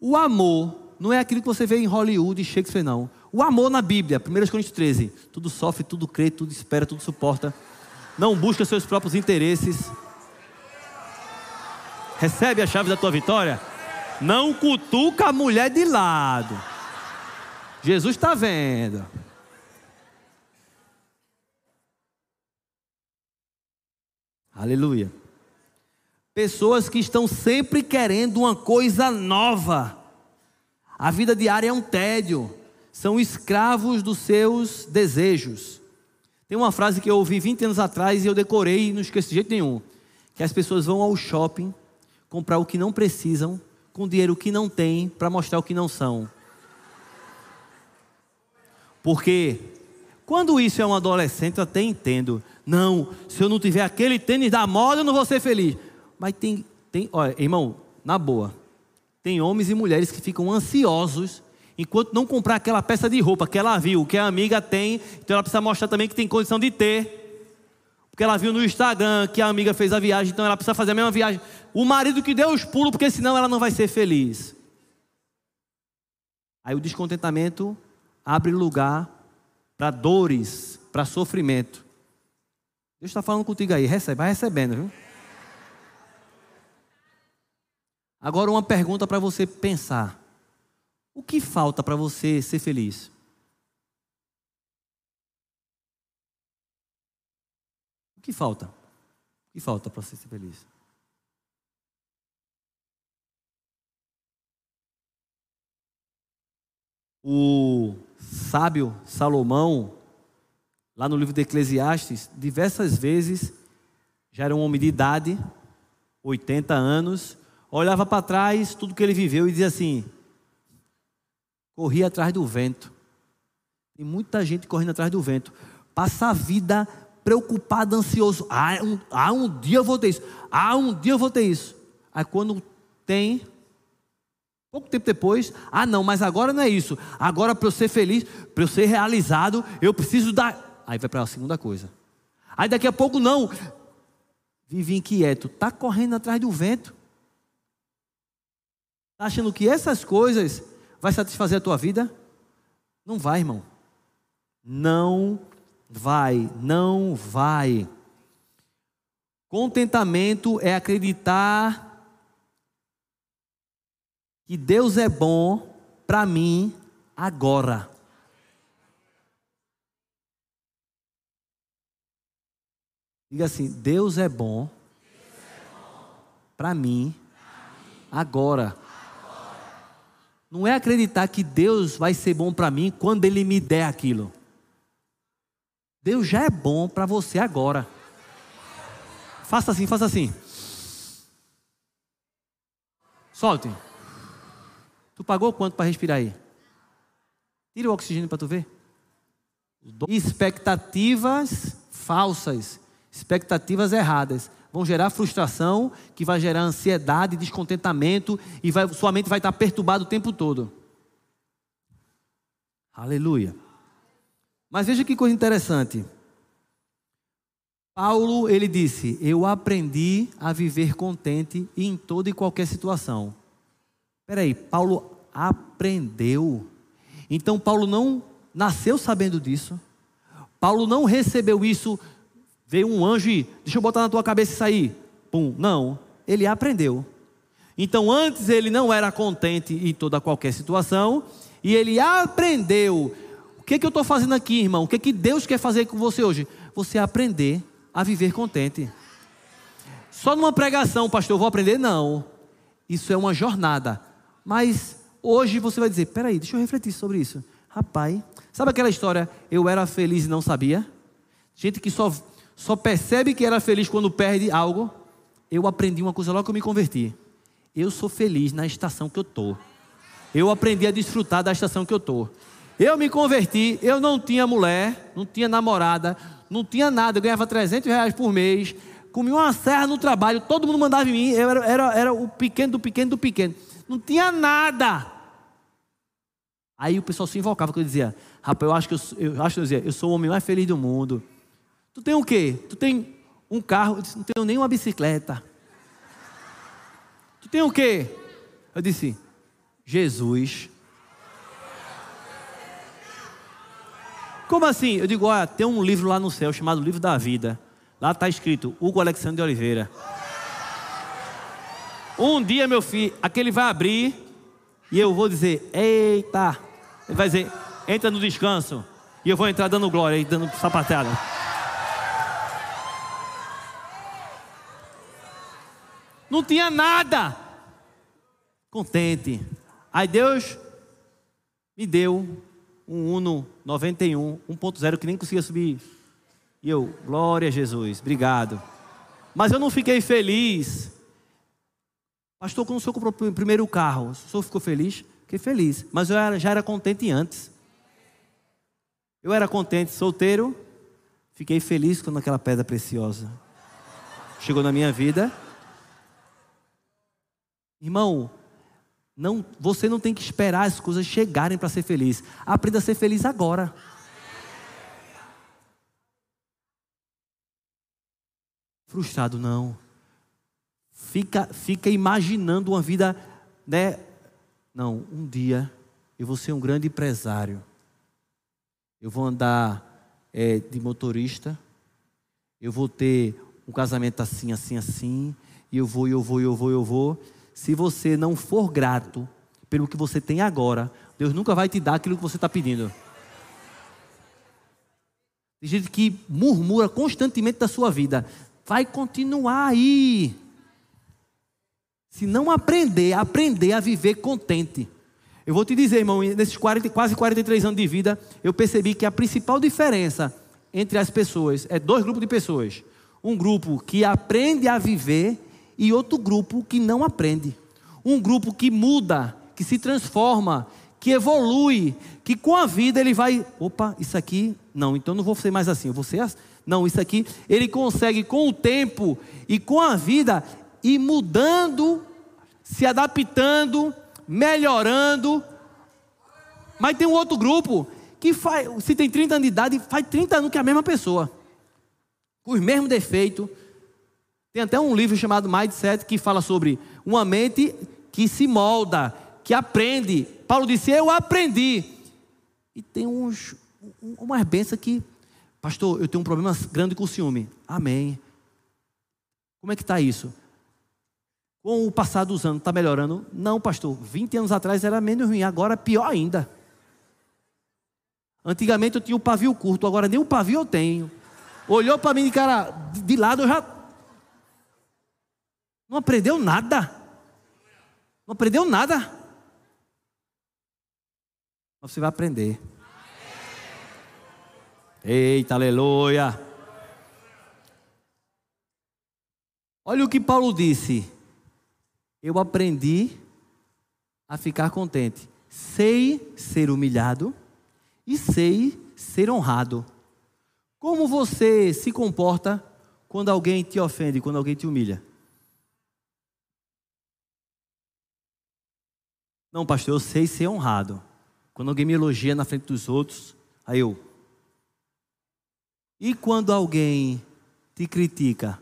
O amor não é aquilo que você vê em Hollywood e Shakespeare, não. O amor na Bíblia, 1 Coríntios 13. Tudo sofre, tudo crê, tudo espera, tudo suporta. Não busca seus próprios interesses. Recebe a chave da tua vitória. Não cutuca a mulher de lado. Jesus está vendo. Aleluia. Pessoas que estão sempre querendo uma coisa nova. A vida diária é um tédio. São escravos dos seus desejos. Tem uma frase que eu ouvi 20 anos atrás e eu decorei e não esqueci de jeito nenhum. Que as pessoas vão ao shopping comprar o que não precisam com dinheiro que não têm para mostrar o que não são. Porque quando isso é um adolescente, eu até entendo. Não, se eu não tiver aquele tênis da moda, eu não vou ser feliz. Mas tem, tem, olha, irmão, na boa, tem homens e mulheres que ficam ansiosos enquanto não comprar aquela peça de roupa que ela viu, que a amiga tem, então ela precisa mostrar também que tem condição de ter. Porque ela viu no Instagram que a amiga fez a viagem, então ela precisa fazer a mesma viagem. O marido que deu os pulos, porque senão ela não vai ser feliz. Aí o descontentamento abre lugar para dores, para sofrimento. Deus está falando contigo aí, recebe, vai recebendo, viu? Agora uma pergunta para você pensar. O que falta para você ser feliz? O que falta? O que falta para você ser feliz? O sábio Salomão, lá no livro de Eclesiastes, diversas vezes, já era um homem de idade, 80 anos, olhava para trás tudo que ele viveu e dizia assim: corria atrás do vento. Tem muita gente correndo atrás do vento. Passa a vida preocupado, ansioso. Ah um, ah, um dia eu vou ter isso. Ah, um dia eu vou ter isso. Aí quando tem, pouco tempo depois, ah não, mas agora não é isso. Agora para eu ser feliz, para eu ser realizado, eu preciso dar. Aí vai para a segunda coisa. Aí daqui a pouco não. Vive inquieto, tá correndo atrás do vento. Tá achando que essas coisas vai satisfazer a tua vida? Não vai, irmão. Não vai, não vai. Contentamento é acreditar que Deus é bom para mim agora. Diga assim: Deus é bom, para mim agora. Não é acreditar que Deus vai ser bom para mim quando Ele me der aquilo. Deus já é bom para você agora. Faça assim, faça assim. Solte. Tu pagou quanto para respirar aí? Tira o oxigênio para tu ver. Expectativas falsas, expectativas erradas vão gerar frustração, que vai gerar ansiedade, descontentamento e vai, sua mente vai estar perturbada o tempo todo. Aleluia. Mas veja que coisa interessante. Paulo, ele disse: Eu aprendi a viver contente em toda e qualquer situação. Espera Paulo aprendeu. Então, Paulo não nasceu sabendo disso. Paulo não recebeu isso, veio um anjo e deixa eu botar na tua cabeça isso aí. Pum. Não, ele aprendeu. Então, antes ele não era contente em toda qualquer situação, e ele aprendeu que, que eu estou fazendo aqui, irmão? O que, que Deus quer fazer com você hoje? Você aprender a viver contente. Só numa pregação, pastor, eu vou aprender? Não. Isso é uma jornada. Mas hoje você vai dizer: peraí, deixa eu refletir sobre isso. Rapaz, sabe aquela história? Eu era feliz e não sabia? Gente que só, só percebe que era feliz quando perde algo. Eu aprendi uma coisa logo que eu me converti. Eu sou feliz na estação que eu estou. Eu aprendi a desfrutar da estação que eu estou. Eu me converti, eu não tinha mulher, não tinha namorada, não tinha nada, eu ganhava 300 reais por mês, comia uma serra no trabalho, todo mundo mandava em mim, eu era, era, era o pequeno do pequeno do pequeno, não tinha nada. Aí o pessoal se invocava, que eu dizia, rapaz, eu acho que eu, eu acho que eu dizia, eu sou o homem mais feliz do mundo. Tu tem o quê? Tu tem um carro. Eu disse: Não tenho nem uma bicicleta. Tu tem o quê? Eu disse: Jesus. Como assim? Eu digo: Olha, tem um livro lá no céu chamado Livro da Vida. Lá está escrito Hugo Alexandre de Oliveira. Um dia, meu filho, aquele vai abrir e eu vou dizer: Eita. Ele vai dizer: Entra no descanso. E eu vou entrar dando glória e dando sapateada. Não tinha nada. Contente. Aí Deus me deu um Uno 91, 1.0 que nem conseguia subir. E eu, glória a Jesus, obrigado. Mas eu não fiquei feliz. Pastor, quando o senhor comprou o primeiro carro, o senhor ficou feliz? Fiquei feliz. Mas eu já era contente antes. Eu era contente solteiro. Fiquei feliz quando aquela pedra preciosa chegou na minha vida. Irmão, não, você não tem que esperar as coisas chegarem para ser feliz. Aprenda a ser feliz agora. Frustrado não. Fica, fica imaginando uma vida, né? Não, um dia eu vou ser um grande empresário. Eu vou andar é, de motorista. Eu vou ter um casamento assim, assim, assim. E eu vou, eu vou, eu vou, eu vou se você não for grato pelo que você tem agora, Deus nunca vai te dar aquilo que você está pedindo. Tem gente que murmura constantemente da sua vida. Vai continuar aí. Se não aprender, aprender a viver contente. Eu vou te dizer, irmão, nesses 40, quase 43 anos de vida, eu percebi que a principal diferença entre as pessoas é dois grupos de pessoas. Um grupo que aprende a viver e outro grupo que não aprende. Um grupo que muda, que se transforma, que evolui, que com a vida ele vai, opa, isso aqui, não, então não vou ser mais assim, assim. Não, isso aqui, ele consegue com o tempo e com a vida ir mudando, se adaptando, melhorando. Mas tem um outro grupo que faz, se tem 30 anos de idade, faz 30 anos que é a mesma pessoa. Com os mesmos defeitos, tem até um livro chamado Mindset que fala sobre uma mente que se molda, que aprende. Paulo disse: Eu aprendi. E tem uns, umas bênçãos que, pastor, eu tenho um problema grande com ciúme. Amém. Como é que está isso? Com o passar dos anos, está melhorando? Não, pastor. 20 anos atrás era menos ruim, agora pior ainda. Antigamente eu tinha o pavio curto, agora nem o pavio eu tenho. Olhou para mim de cara de lado, eu já não aprendeu nada. Não aprendeu nada. Mas você vai aprender. Eita, aleluia. Olha o que Paulo disse. Eu aprendi a ficar contente. Sei ser humilhado e sei ser honrado. Como você se comporta quando alguém te ofende, quando alguém te humilha? Não, pastor, eu sei ser honrado. Quando alguém me elogia na frente dos outros, aí eu. E quando alguém te critica?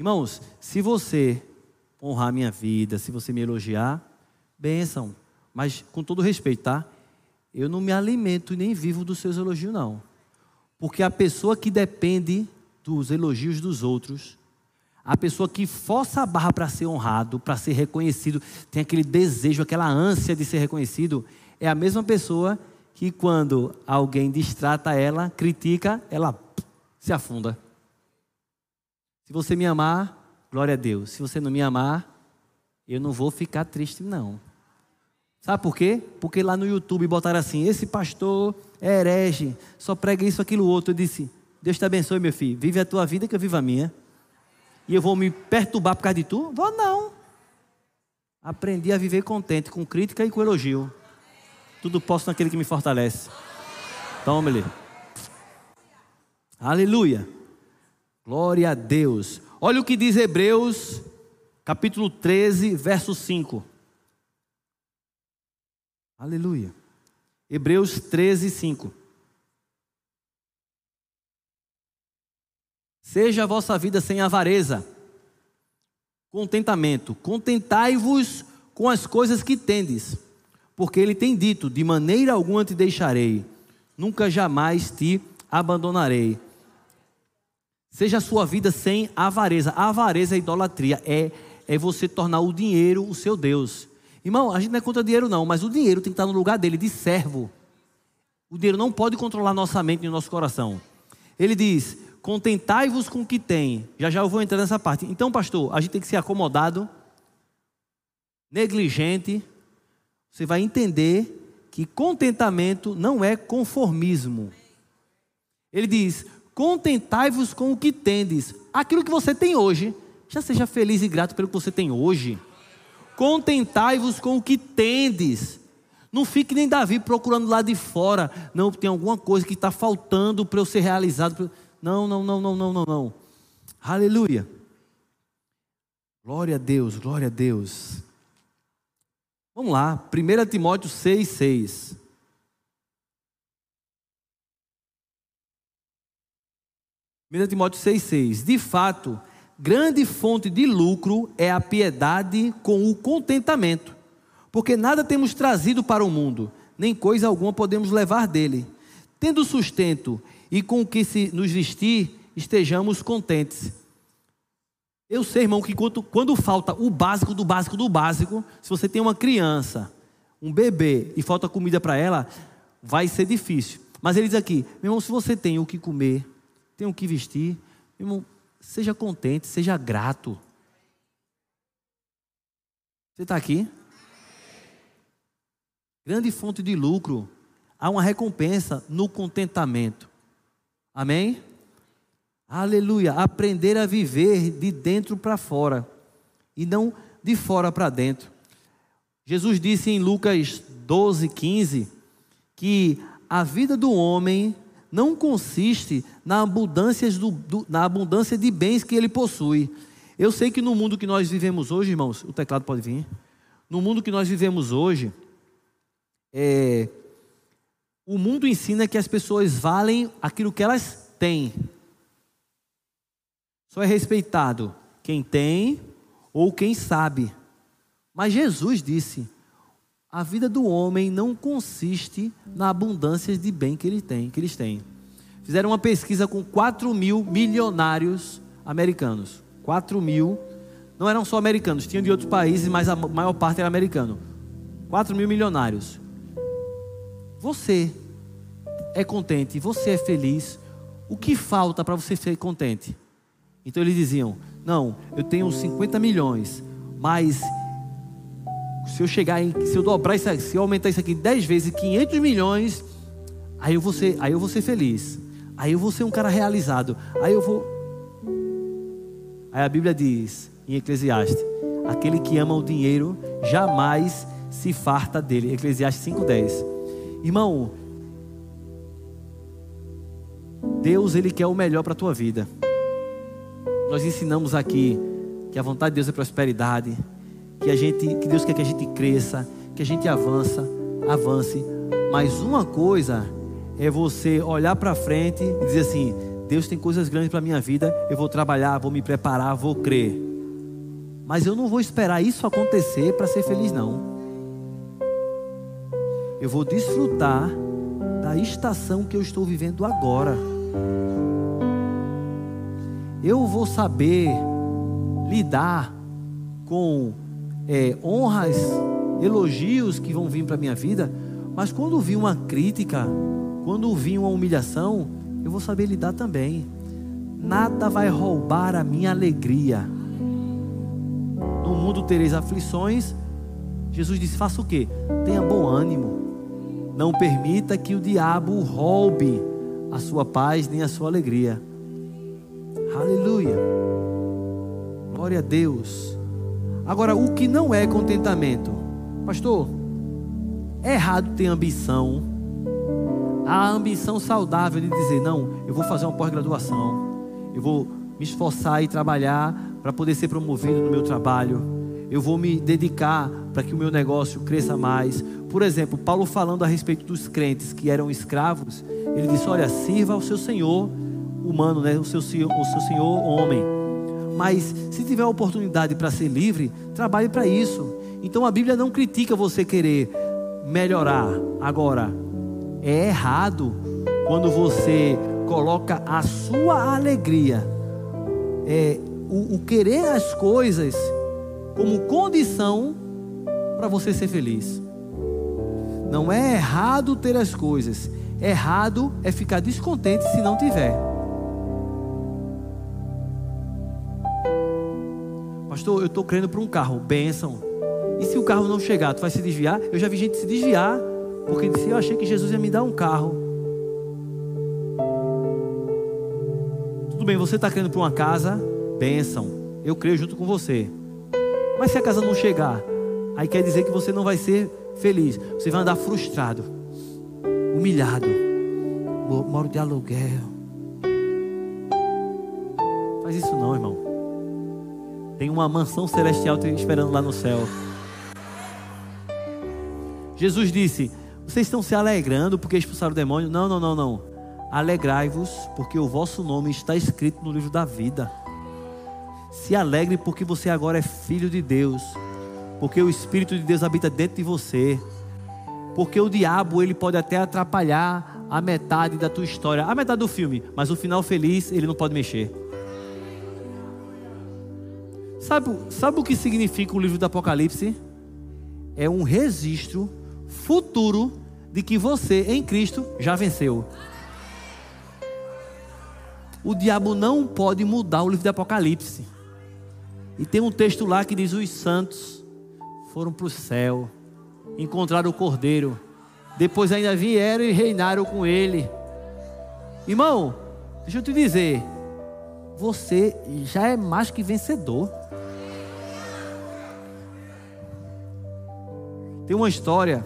Irmãos, se você honrar a minha vida, se você me elogiar, benção. Mas com todo respeito, tá? Eu não me alimento nem vivo dos seus elogios, não. Porque a pessoa que depende dos elogios dos outros, a pessoa que força a barra para ser honrado, para ser reconhecido, tem aquele desejo, aquela ânsia de ser reconhecido, é a mesma pessoa que quando alguém distrata ela, critica, ela se afunda. Se você me amar, glória a Deus. Se você não me amar, eu não vou ficar triste, não. Sabe por quê? Porque lá no YouTube botaram assim: esse pastor é herege, só prega isso, aquilo, outro. Eu disse: Deus te abençoe, meu filho. Vive a tua vida que eu vivo a minha e eu vou me perturbar por causa de tu? Vou não. Aprendi a viver contente, com crítica e com elogio. Tudo posso naquele que me fortalece. Tome-lhe. Aleluia. Glória a Deus. Olha o que diz Hebreus, capítulo 13, verso 5. Aleluia. Hebreus 13, 5. Seja a vossa vida sem avareza. Contentamento. Contentai-vos com as coisas que tendes, porque ele tem dito: de maneira alguma te deixarei, nunca jamais te abandonarei. Seja a sua vida sem avareza. A avareza é idolatria, é, é você tornar o dinheiro o seu Deus. Irmão, a gente não é contra dinheiro, não, mas o dinheiro tem que estar no lugar dele, de servo. O dinheiro não pode controlar nossa mente e nosso coração. Ele diz: contentai-vos com o que tem. Já já eu vou entrar nessa parte. Então, pastor, a gente tem que ser acomodado, negligente. Você vai entender que contentamento não é conformismo. Ele diz: contentai-vos com o que tendes. Aquilo que você tem hoje, já seja feliz e grato pelo que você tem hoje. Contentai-vos com o que tendes. Não fique nem Davi procurando lá de fora. Não, tem alguma coisa que está faltando para eu ser realizado. Não, não, não, não, não, não, não. Aleluia. Glória a Deus, glória a Deus. Vamos lá, 1 Timóteo 6, 6. 1 Timóteo 6, 6. De fato, grande fonte de lucro é a piedade com o contentamento, porque nada temos trazido para o mundo, nem coisa alguma podemos levar dele. Tendo sustento e com o que se nos vestir, estejamos contentes. Eu sei, irmão, que quando, quando falta o básico do básico do básico, se você tem uma criança, um bebê e falta comida para ela, vai ser difícil. Mas ele diz aqui, meu irmão, se você tem o que comer, tem o que vestir, irmão, seja contente, seja grato. Você está aqui? Grande fonte de lucro. Há uma recompensa no contentamento. Amém? Aleluia. Aprender a viver de dentro para fora e não de fora para dentro. Jesus disse em Lucas 12, 15 que a vida do homem não consiste na abundância, do, do, na abundância de bens que ele possui. Eu sei que no mundo que nós vivemos hoje, irmãos, o teclado pode vir. No mundo que nós vivemos hoje, é, o mundo ensina que as pessoas valem aquilo que elas têm. Só é respeitado quem tem ou quem sabe. Mas Jesus disse: a vida do homem não consiste na abundância de bem que, ele tem, que eles têm. Fizeram uma pesquisa com 4 mil milionários americanos. 4 mil. Não eram só americanos, tinham de outros países, mas a maior parte era americano. 4 mil milionários. Você é contente, você é feliz, o que falta para você ser contente? Então eles diziam: Não, eu tenho 50 milhões, mas se eu chegar em, se eu dobrar isso, se eu aumentar isso aqui 10 vezes, 500 milhões, aí eu vou ser, aí eu vou ser feliz. Aí eu vou ser um cara realizado. Aí eu vou Aí a Bíblia diz em Eclesiastes: aquele que ama o dinheiro jamais se farta dele. Eclesiastes 5:10. Irmão, Deus ele quer o melhor para a tua vida. Nós ensinamos aqui que a vontade de Deus é prosperidade, que a gente, que Deus quer que a gente cresça, que a gente avança, avance. Mas uma coisa é você olhar para frente e dizer assim: Deus tem coisas grandes para minha vida, eu vou trabalhar, vou me preparar, vou crer. Mas eu não vou esperar isso acontecer para ser feliz não. Eu vou desfrutar da estação que eu estou vivendo agora eu vou saber lidar com é, honras, elogios que vão vir para a minha vida, mas quando vir uma crítica, quando vir uma humilhação, eu vou saber lidar também. Nada vai roubar a minha alegria. No mundo tereis aflições. Jesus disse: faça o que? Tenha bom ânimo. Não permita que o diabo roube a sua paz nem a sua alegria. Aleluia. Glória a Deus. Agora, o que não é contentamento? Pastor, é errado ter ambição. A ambição saudável de dizer, não, eu vou fazer uma pós-graduação. Eu vou me esforçar e trabalhar para poder ser promovido no meu trabalho. Eu vou me dedicar para que o meu negócio cresça mais. Por exemplo, Paulo falando a respeito dos crentes que eram escravos, ele disse: Olha, sirva ao seu Senhor humano, né? o, seu, o seu senhor homem. Mas se tiver oportunidade para ser livre, trabalhe para isso. Então a Bíblia não critica você querer melhorar. Agora, é errado quando você coloca a sua alegria, é, o, o querer as coisas, como condição para você ser feliz. Não é errado ter as coisas, errado é ficar descontente se não tiver. Pastor, eu estou crendo para um carro, bênção. E se o carro não chegar, tu vai se desviar? Eu já vi gente se desviar, porque disse: Eu achei que Jesus ia me dar um carro. Tudo bem, você está crendo para uma casa, bênção. Eu creio junto com você. Mas se a casa não chegar, aí quer dizer que você não vai ser feliz. Você vai andar frustrado, humilhado. Moro de aluguel. Faz isso não, irmão. Tem uma mansão celestial te esperando lá no céu. Jesus disse: Vocês estão se alegrando porque expulsaram o demônio? Não, não, não, não. Alegrai-vos, porque o vosso nome está escrito no livro da vida. Se alegre porque você agora é filho de Deus porque o Espírito de Deus habita dentro de você. Porque o diabo ele pode até atrapalhar a metade da tua história, a metade do filme, mas o final feliz ele não pode mexer. Sabe, sabe o que significa o livro do Apocalipse? É um registro futuro de que você em Cristo já venceu. O diabo não pode mudar o livro do Apocalipse. E tem um texto lá que diz: os santos foram para o céu, encontraram o Cordeiro, depois ainda vieram e reinaram com ele. Irmão, deixa eu te dizer, você já é mais que vencedor. Tem uma história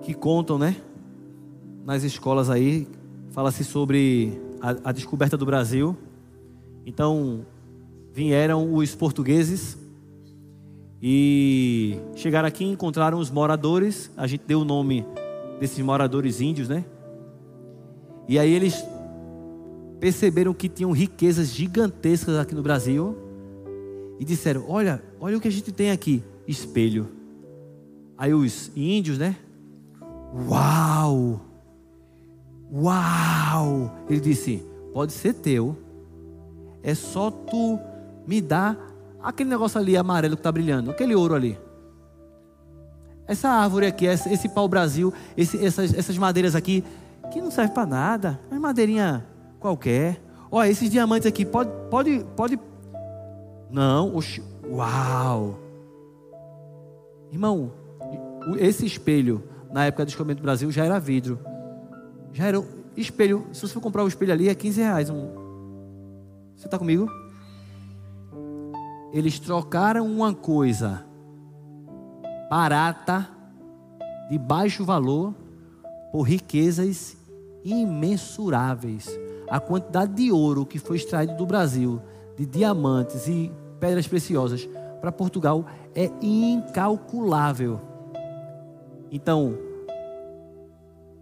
que contam, né? Nas escolas aí, fala-se sobre a, a descoberta do Brasil. Então, vieram os portugueses e chegaram aqui e encontraram os moradores. A gente deu o nome desses moradores índios, né? E aí eles perceberam que tinham riquezas gigantescas aqui no Brasil e disseram: Olha, olha o que a gente tem aqui, espelho. Aí os índios, né? Uau! Uau! Ele disse: Pode ser teu, é só tu me dar Aquele negócio ali amarelo que está brilhando, aquele ouro ali. Essa árvore aqui, esse pau-brasil, essas, essas madeiras aqui, que não serve para nada. É madeirinha qualquer. Olha, esses diamantes aqui, pode, pode, pode. Não, oxi, uau. Irmão, esse espelho, na época do descobrimento do Brasil, já era vidro. Já era espelho. Se você for comprar um espelho ali, é 15 reais. Um... Você está comigo? eles trocaram uma coisa barata, de baixo valor, por riquezas imensuráveis. A quantidade de ouro que foi extraído do Brasil, de diamantes e pedras preciosas para Portugal é incalculável. Então,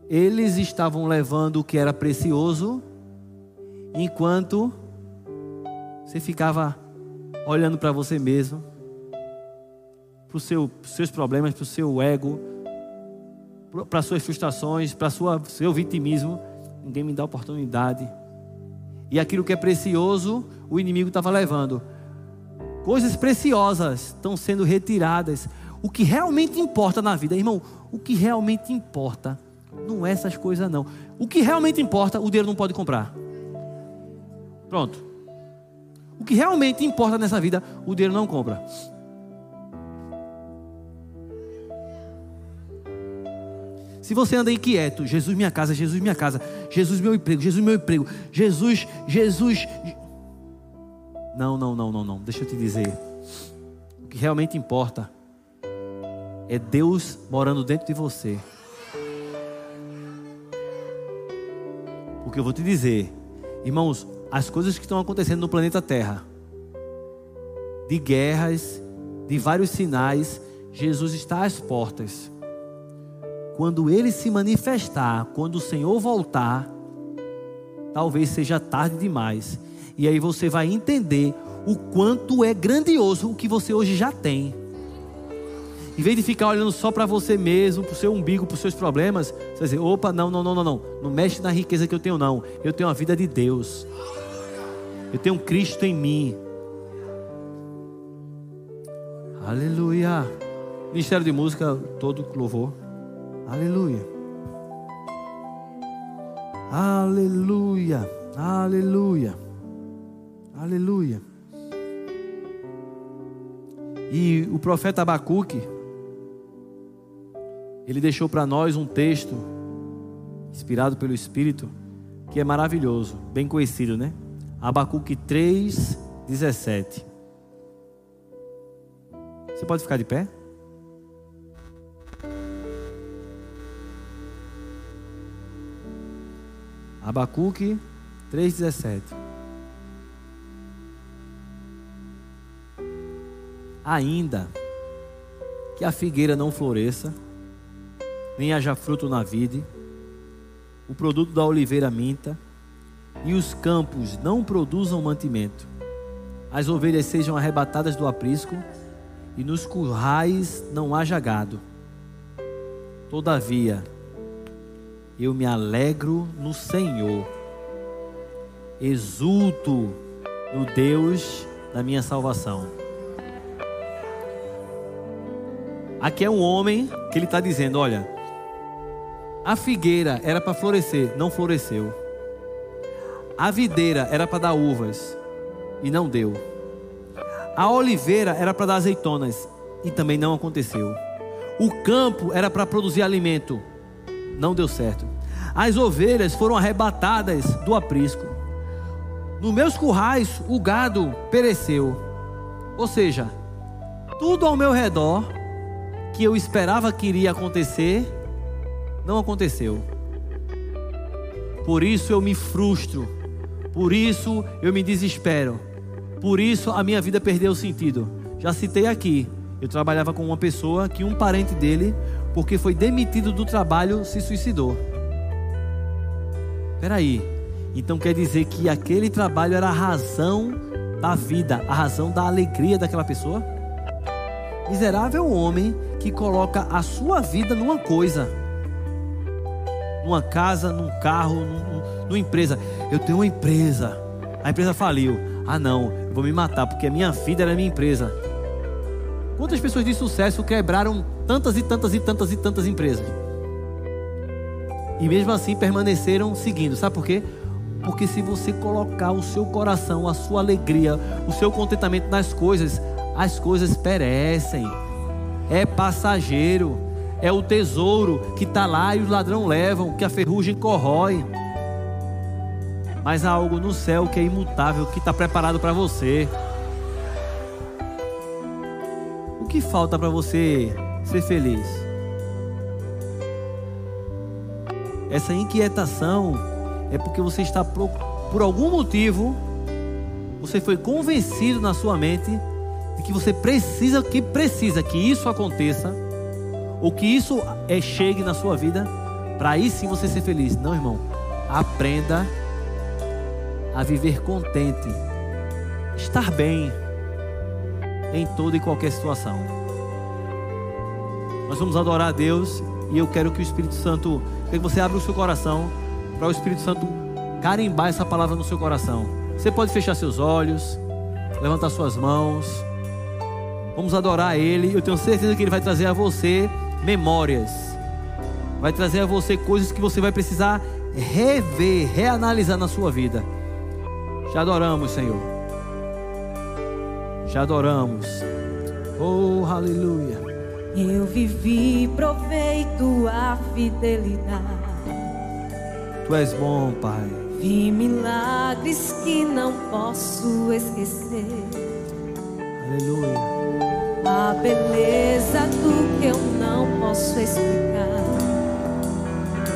eles estavam levando o que era precioso, enquanto você ficava olhando para você mesmo, para os seu, seus problemas, para o seu ego, para suas frustrações, para o seu vitimismo. Ninguém me dá oportunidade. E aquilo que é precioso, o inimigo estava levando. Coisas preciosas estão sendo retiradas. O que realmente importa na vida, irmão, o que realmente importa não é essas coisas, não. O que realmente importa, o dinheiro não pode comprar. Pronto. O que realmente importa nessa vida, o dinheiro não compra. Se você anda inquieto, Jesus minha casa, Jesus minha casa, Jesus meu emprego, Jesus meu emprego, Jesus, Jesus. Não, não, não, não, não. Deixa eu te dizer. O que realmente importa é Deus morando dentro de você. Porque eu vou te dizer, irmãos, as coisas que estão acontecendo no planeta Terra, de guerras, de vários sinais, Jesus está às portas. Quando ele se manifestar, quando o Senhor voltar, talvez seja tarde demais. E aí você vai entender o quanto é grandioso o que você hoje já tem. Em vez de ficar olhando só para você mesmo, para o seu umbigo, para os seus problemas, você vai dizer: opa, não, não, não, não, não. Não mexe na riqueza que eu tenho, não. Eu tenho a vida de Deus. Eu tenho Cristo em mim. Aleluia. Ministério de Música, todo louvor. Aleluia. Aleluia. Aleluia. Aleluia. E o profeta Abacuque, ele deixou para nós um texto, inspirado pelo Espírito, que é maravilhoso, bem conhecido, né? Abacuque 3, 17. Você pode ficar de pé? Abacuque 3,17. Ainda que a figueira não floresça, nem haja fruto na vide, o produto da oliveira minta, e os campos não produzam mantimento, as ovelhas sejam arrebatadas do aprisco, e nos currais não haja gado. Todavia, eu me alegro no Senhor, exulto no Deus da minha salvação. Aqui é um homem que ele está dizendo: olha, a figueira era para florescer, não floresceu. A videira era para dar uvas e não deu. A oliveira era para dar azeitonas e também não aconteceu. O campo era para produzir alimento, não deu certo. As ovelhas foram arrebatadas do aprisco. Nos meus currais o gado pereceu. Ou seja, tudo ao meu redor que eu esperava que iria acontecer, não aconteceu. Por isso eu me frustro, por isso eu me desespero, por isso a minha vida perdeu sentido. Já citei aqui, eu trabalhava com uma pessoa que um parente dele, porque foi demitido do trabalho, se suicidou. Peraí, então quer dizer que aquele trabalho era a razão da vida, a razão da alegria daquela pessoa? Miserável homem que coloca a sua vida numa coisa, numa casa, num carro, num, numa empresa. Eu tenho uma empresa, a empresa faliu. Ah, não, eu vou me matar porque a minha vida era a minha empresa. Quantas pessoas de sucesso quebraram tantas e tantas e tantas e tantas empresas? E mesmo assim permaneceram seguindo. Sabe por quê? Porque se você colocar o seu coração, a sua alegria, o seu contentamento nas coisas, as coisas perecem. É passageiro. É o tesouro que está lá e os ladrão levam, que a ferrugem corrói. Mas há algo no céu que é imutável, que está preparado para você. O que falta para você ser feliz? Essa inquietação é porque você está por, por algum motivo, você foi convencido na sua mente de que você precisa, que precisa que isso aconteça, ou que isso é, chegue na sua vida, para aí sim você ser feliz. Não, irmão. Aprenda a viver contente, estar bem em toda e qualquer situação. Nós vamos adorar a Deus e eu quero que o Espírito Santo, que você abra o seu coração para o Espírito Santo carimbar essa palavra no seu coração. Você pode fechar seus olhos, levantar suas mãos. Vamos adorar Ele. Eu tenho certeza que Ele vai trazer a você memórias. Vai trazer a você coisas que você vai precisar rever, reanalisar na sua vida. Já adoramos, Senhor. Já adoramos. Oh, aleluia. Eu vivi, proveito a fidelidade. Tu és bom, Pai. Vi milagres que não posso esquecer. Aleluia a beleza do que eu não posso explicar.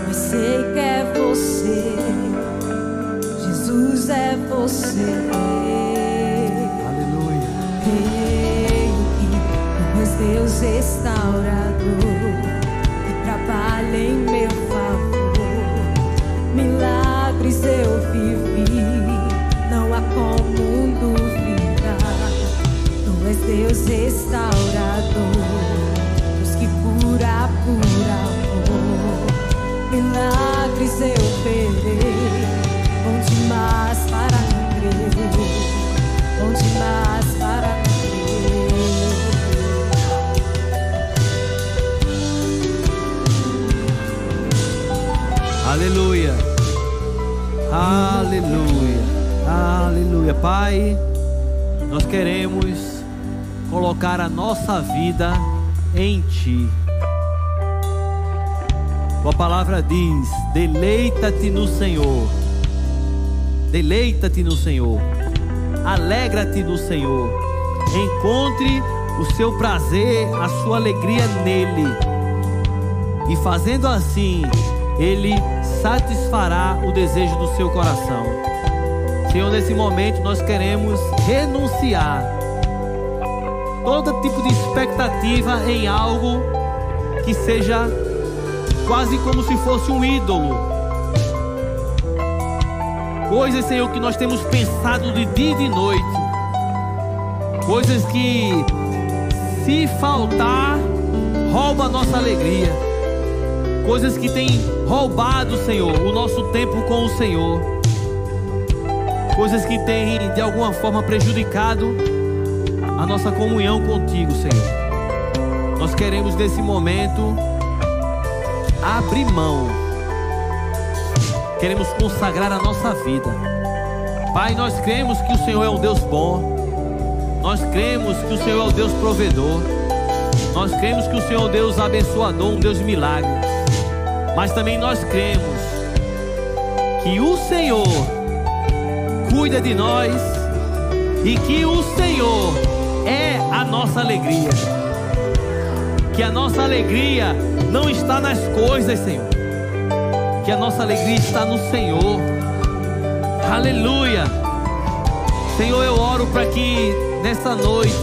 Mas sei que é você, Jesus é você. Aleluia. Creio que tu és Deus restaurador que trabalha em meu favor. Milagres eu vivo Deus restaurador, Deus que cura por amor. Milagres eu verei, bom demais para crer, bom demais para crer. Aleluia. Aleluia. Aleluia. Pai, nós queremos colocar a nossa vida em Ti. Tua palavra diz: deleita-te no Senhor. Deleita-te no Senhor. Alegra-te no Senhor. Encontre o seu prazer, a sua alegria nele. E fazendo assim, ele satisfará o desejo do seu coração. Senhor, nesse momento nós queremos renunciar todo tipo de expectativa em algo que seja quase como se fosse um ídolo. Coisas, Senhor, que nós temos pensado de dia e de noite. Coisas que, se faltar, rouba a nossa alegria. Coisas que têm roubado, Senhor, o nosso tempo com o Senhor. Coisas que têm, de alguma forma, prejudicado a nossa comunhão contigo, Senhor. Nós queremos, nesse momento, abrir mão. Queremos consagrar a nossa vida. Pai, nós cremos que o Senhor é um Deus bom. Nós cremos que o Senhor é o Deus provedor. Nós cremos que o Senhor é um Deus abençoador, um Deus de milagre. Mas também nós cremos que o Senhor cuida de nós e que o Senhor nossa alegria. Que a nossa alegria não está nas coisas, Senhor. Que a nossa alegria está no Senhor. Aleluia. Senhor, eu oro para que nessa noite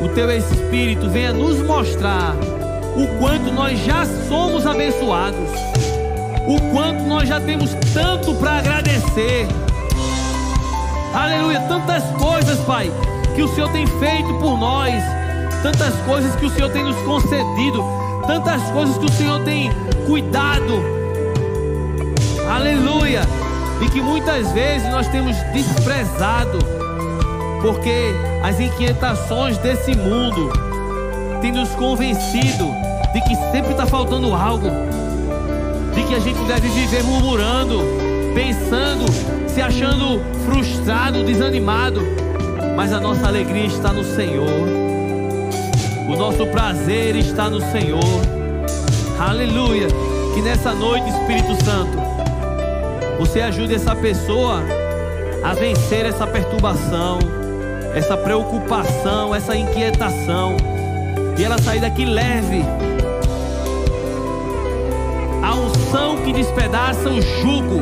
o teu Espírito venha nos mostrar o quanto nós já somos abençoados, o quanto nós já temos tanto para agradecer. Aleluia, tantas coisas, Pai, que o Senhor tem feito por nós, tantas coisas que o Senhor tem nos concedido, tantas coisas que o Senhor tem cuidado. Aleluia, e que muitas vezes nós temos desprezado, porque as inquietações desse mundo têm nos convencido de que sempre está faltando algo, de que a gente deve viver murmurando, pensando, se achando frustrado, desanimado, mas a nossa alegria está no Senhor, o nosso prazer está no Senhor, aleluia. Que nessa noite, Espírito Santo, você ajude essa pessoa a vencer essa perturbação, essa preocupação, essa inquietação, e ela sair daqui leve a unção que despedaça o jugo.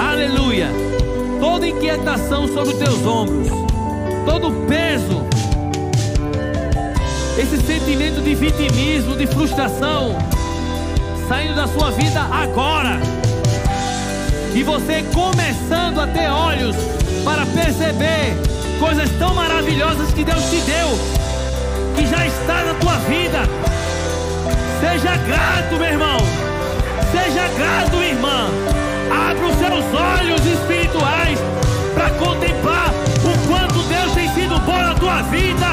Aleluia. Toda inquietação sobre os teus ombros, todo peso, esse sentimento de vitimismo, de frustração, saindo da sua vida agora. E você começando a ter olhos para perceber coisas tão maravilhosas que Deus te deu, que já está na tua vida. Seja grato, meu irmão. Seja grato, irmã. Abra os seus olhos espirituais para contemplar o quanto Deus tem sido bom na tua vida.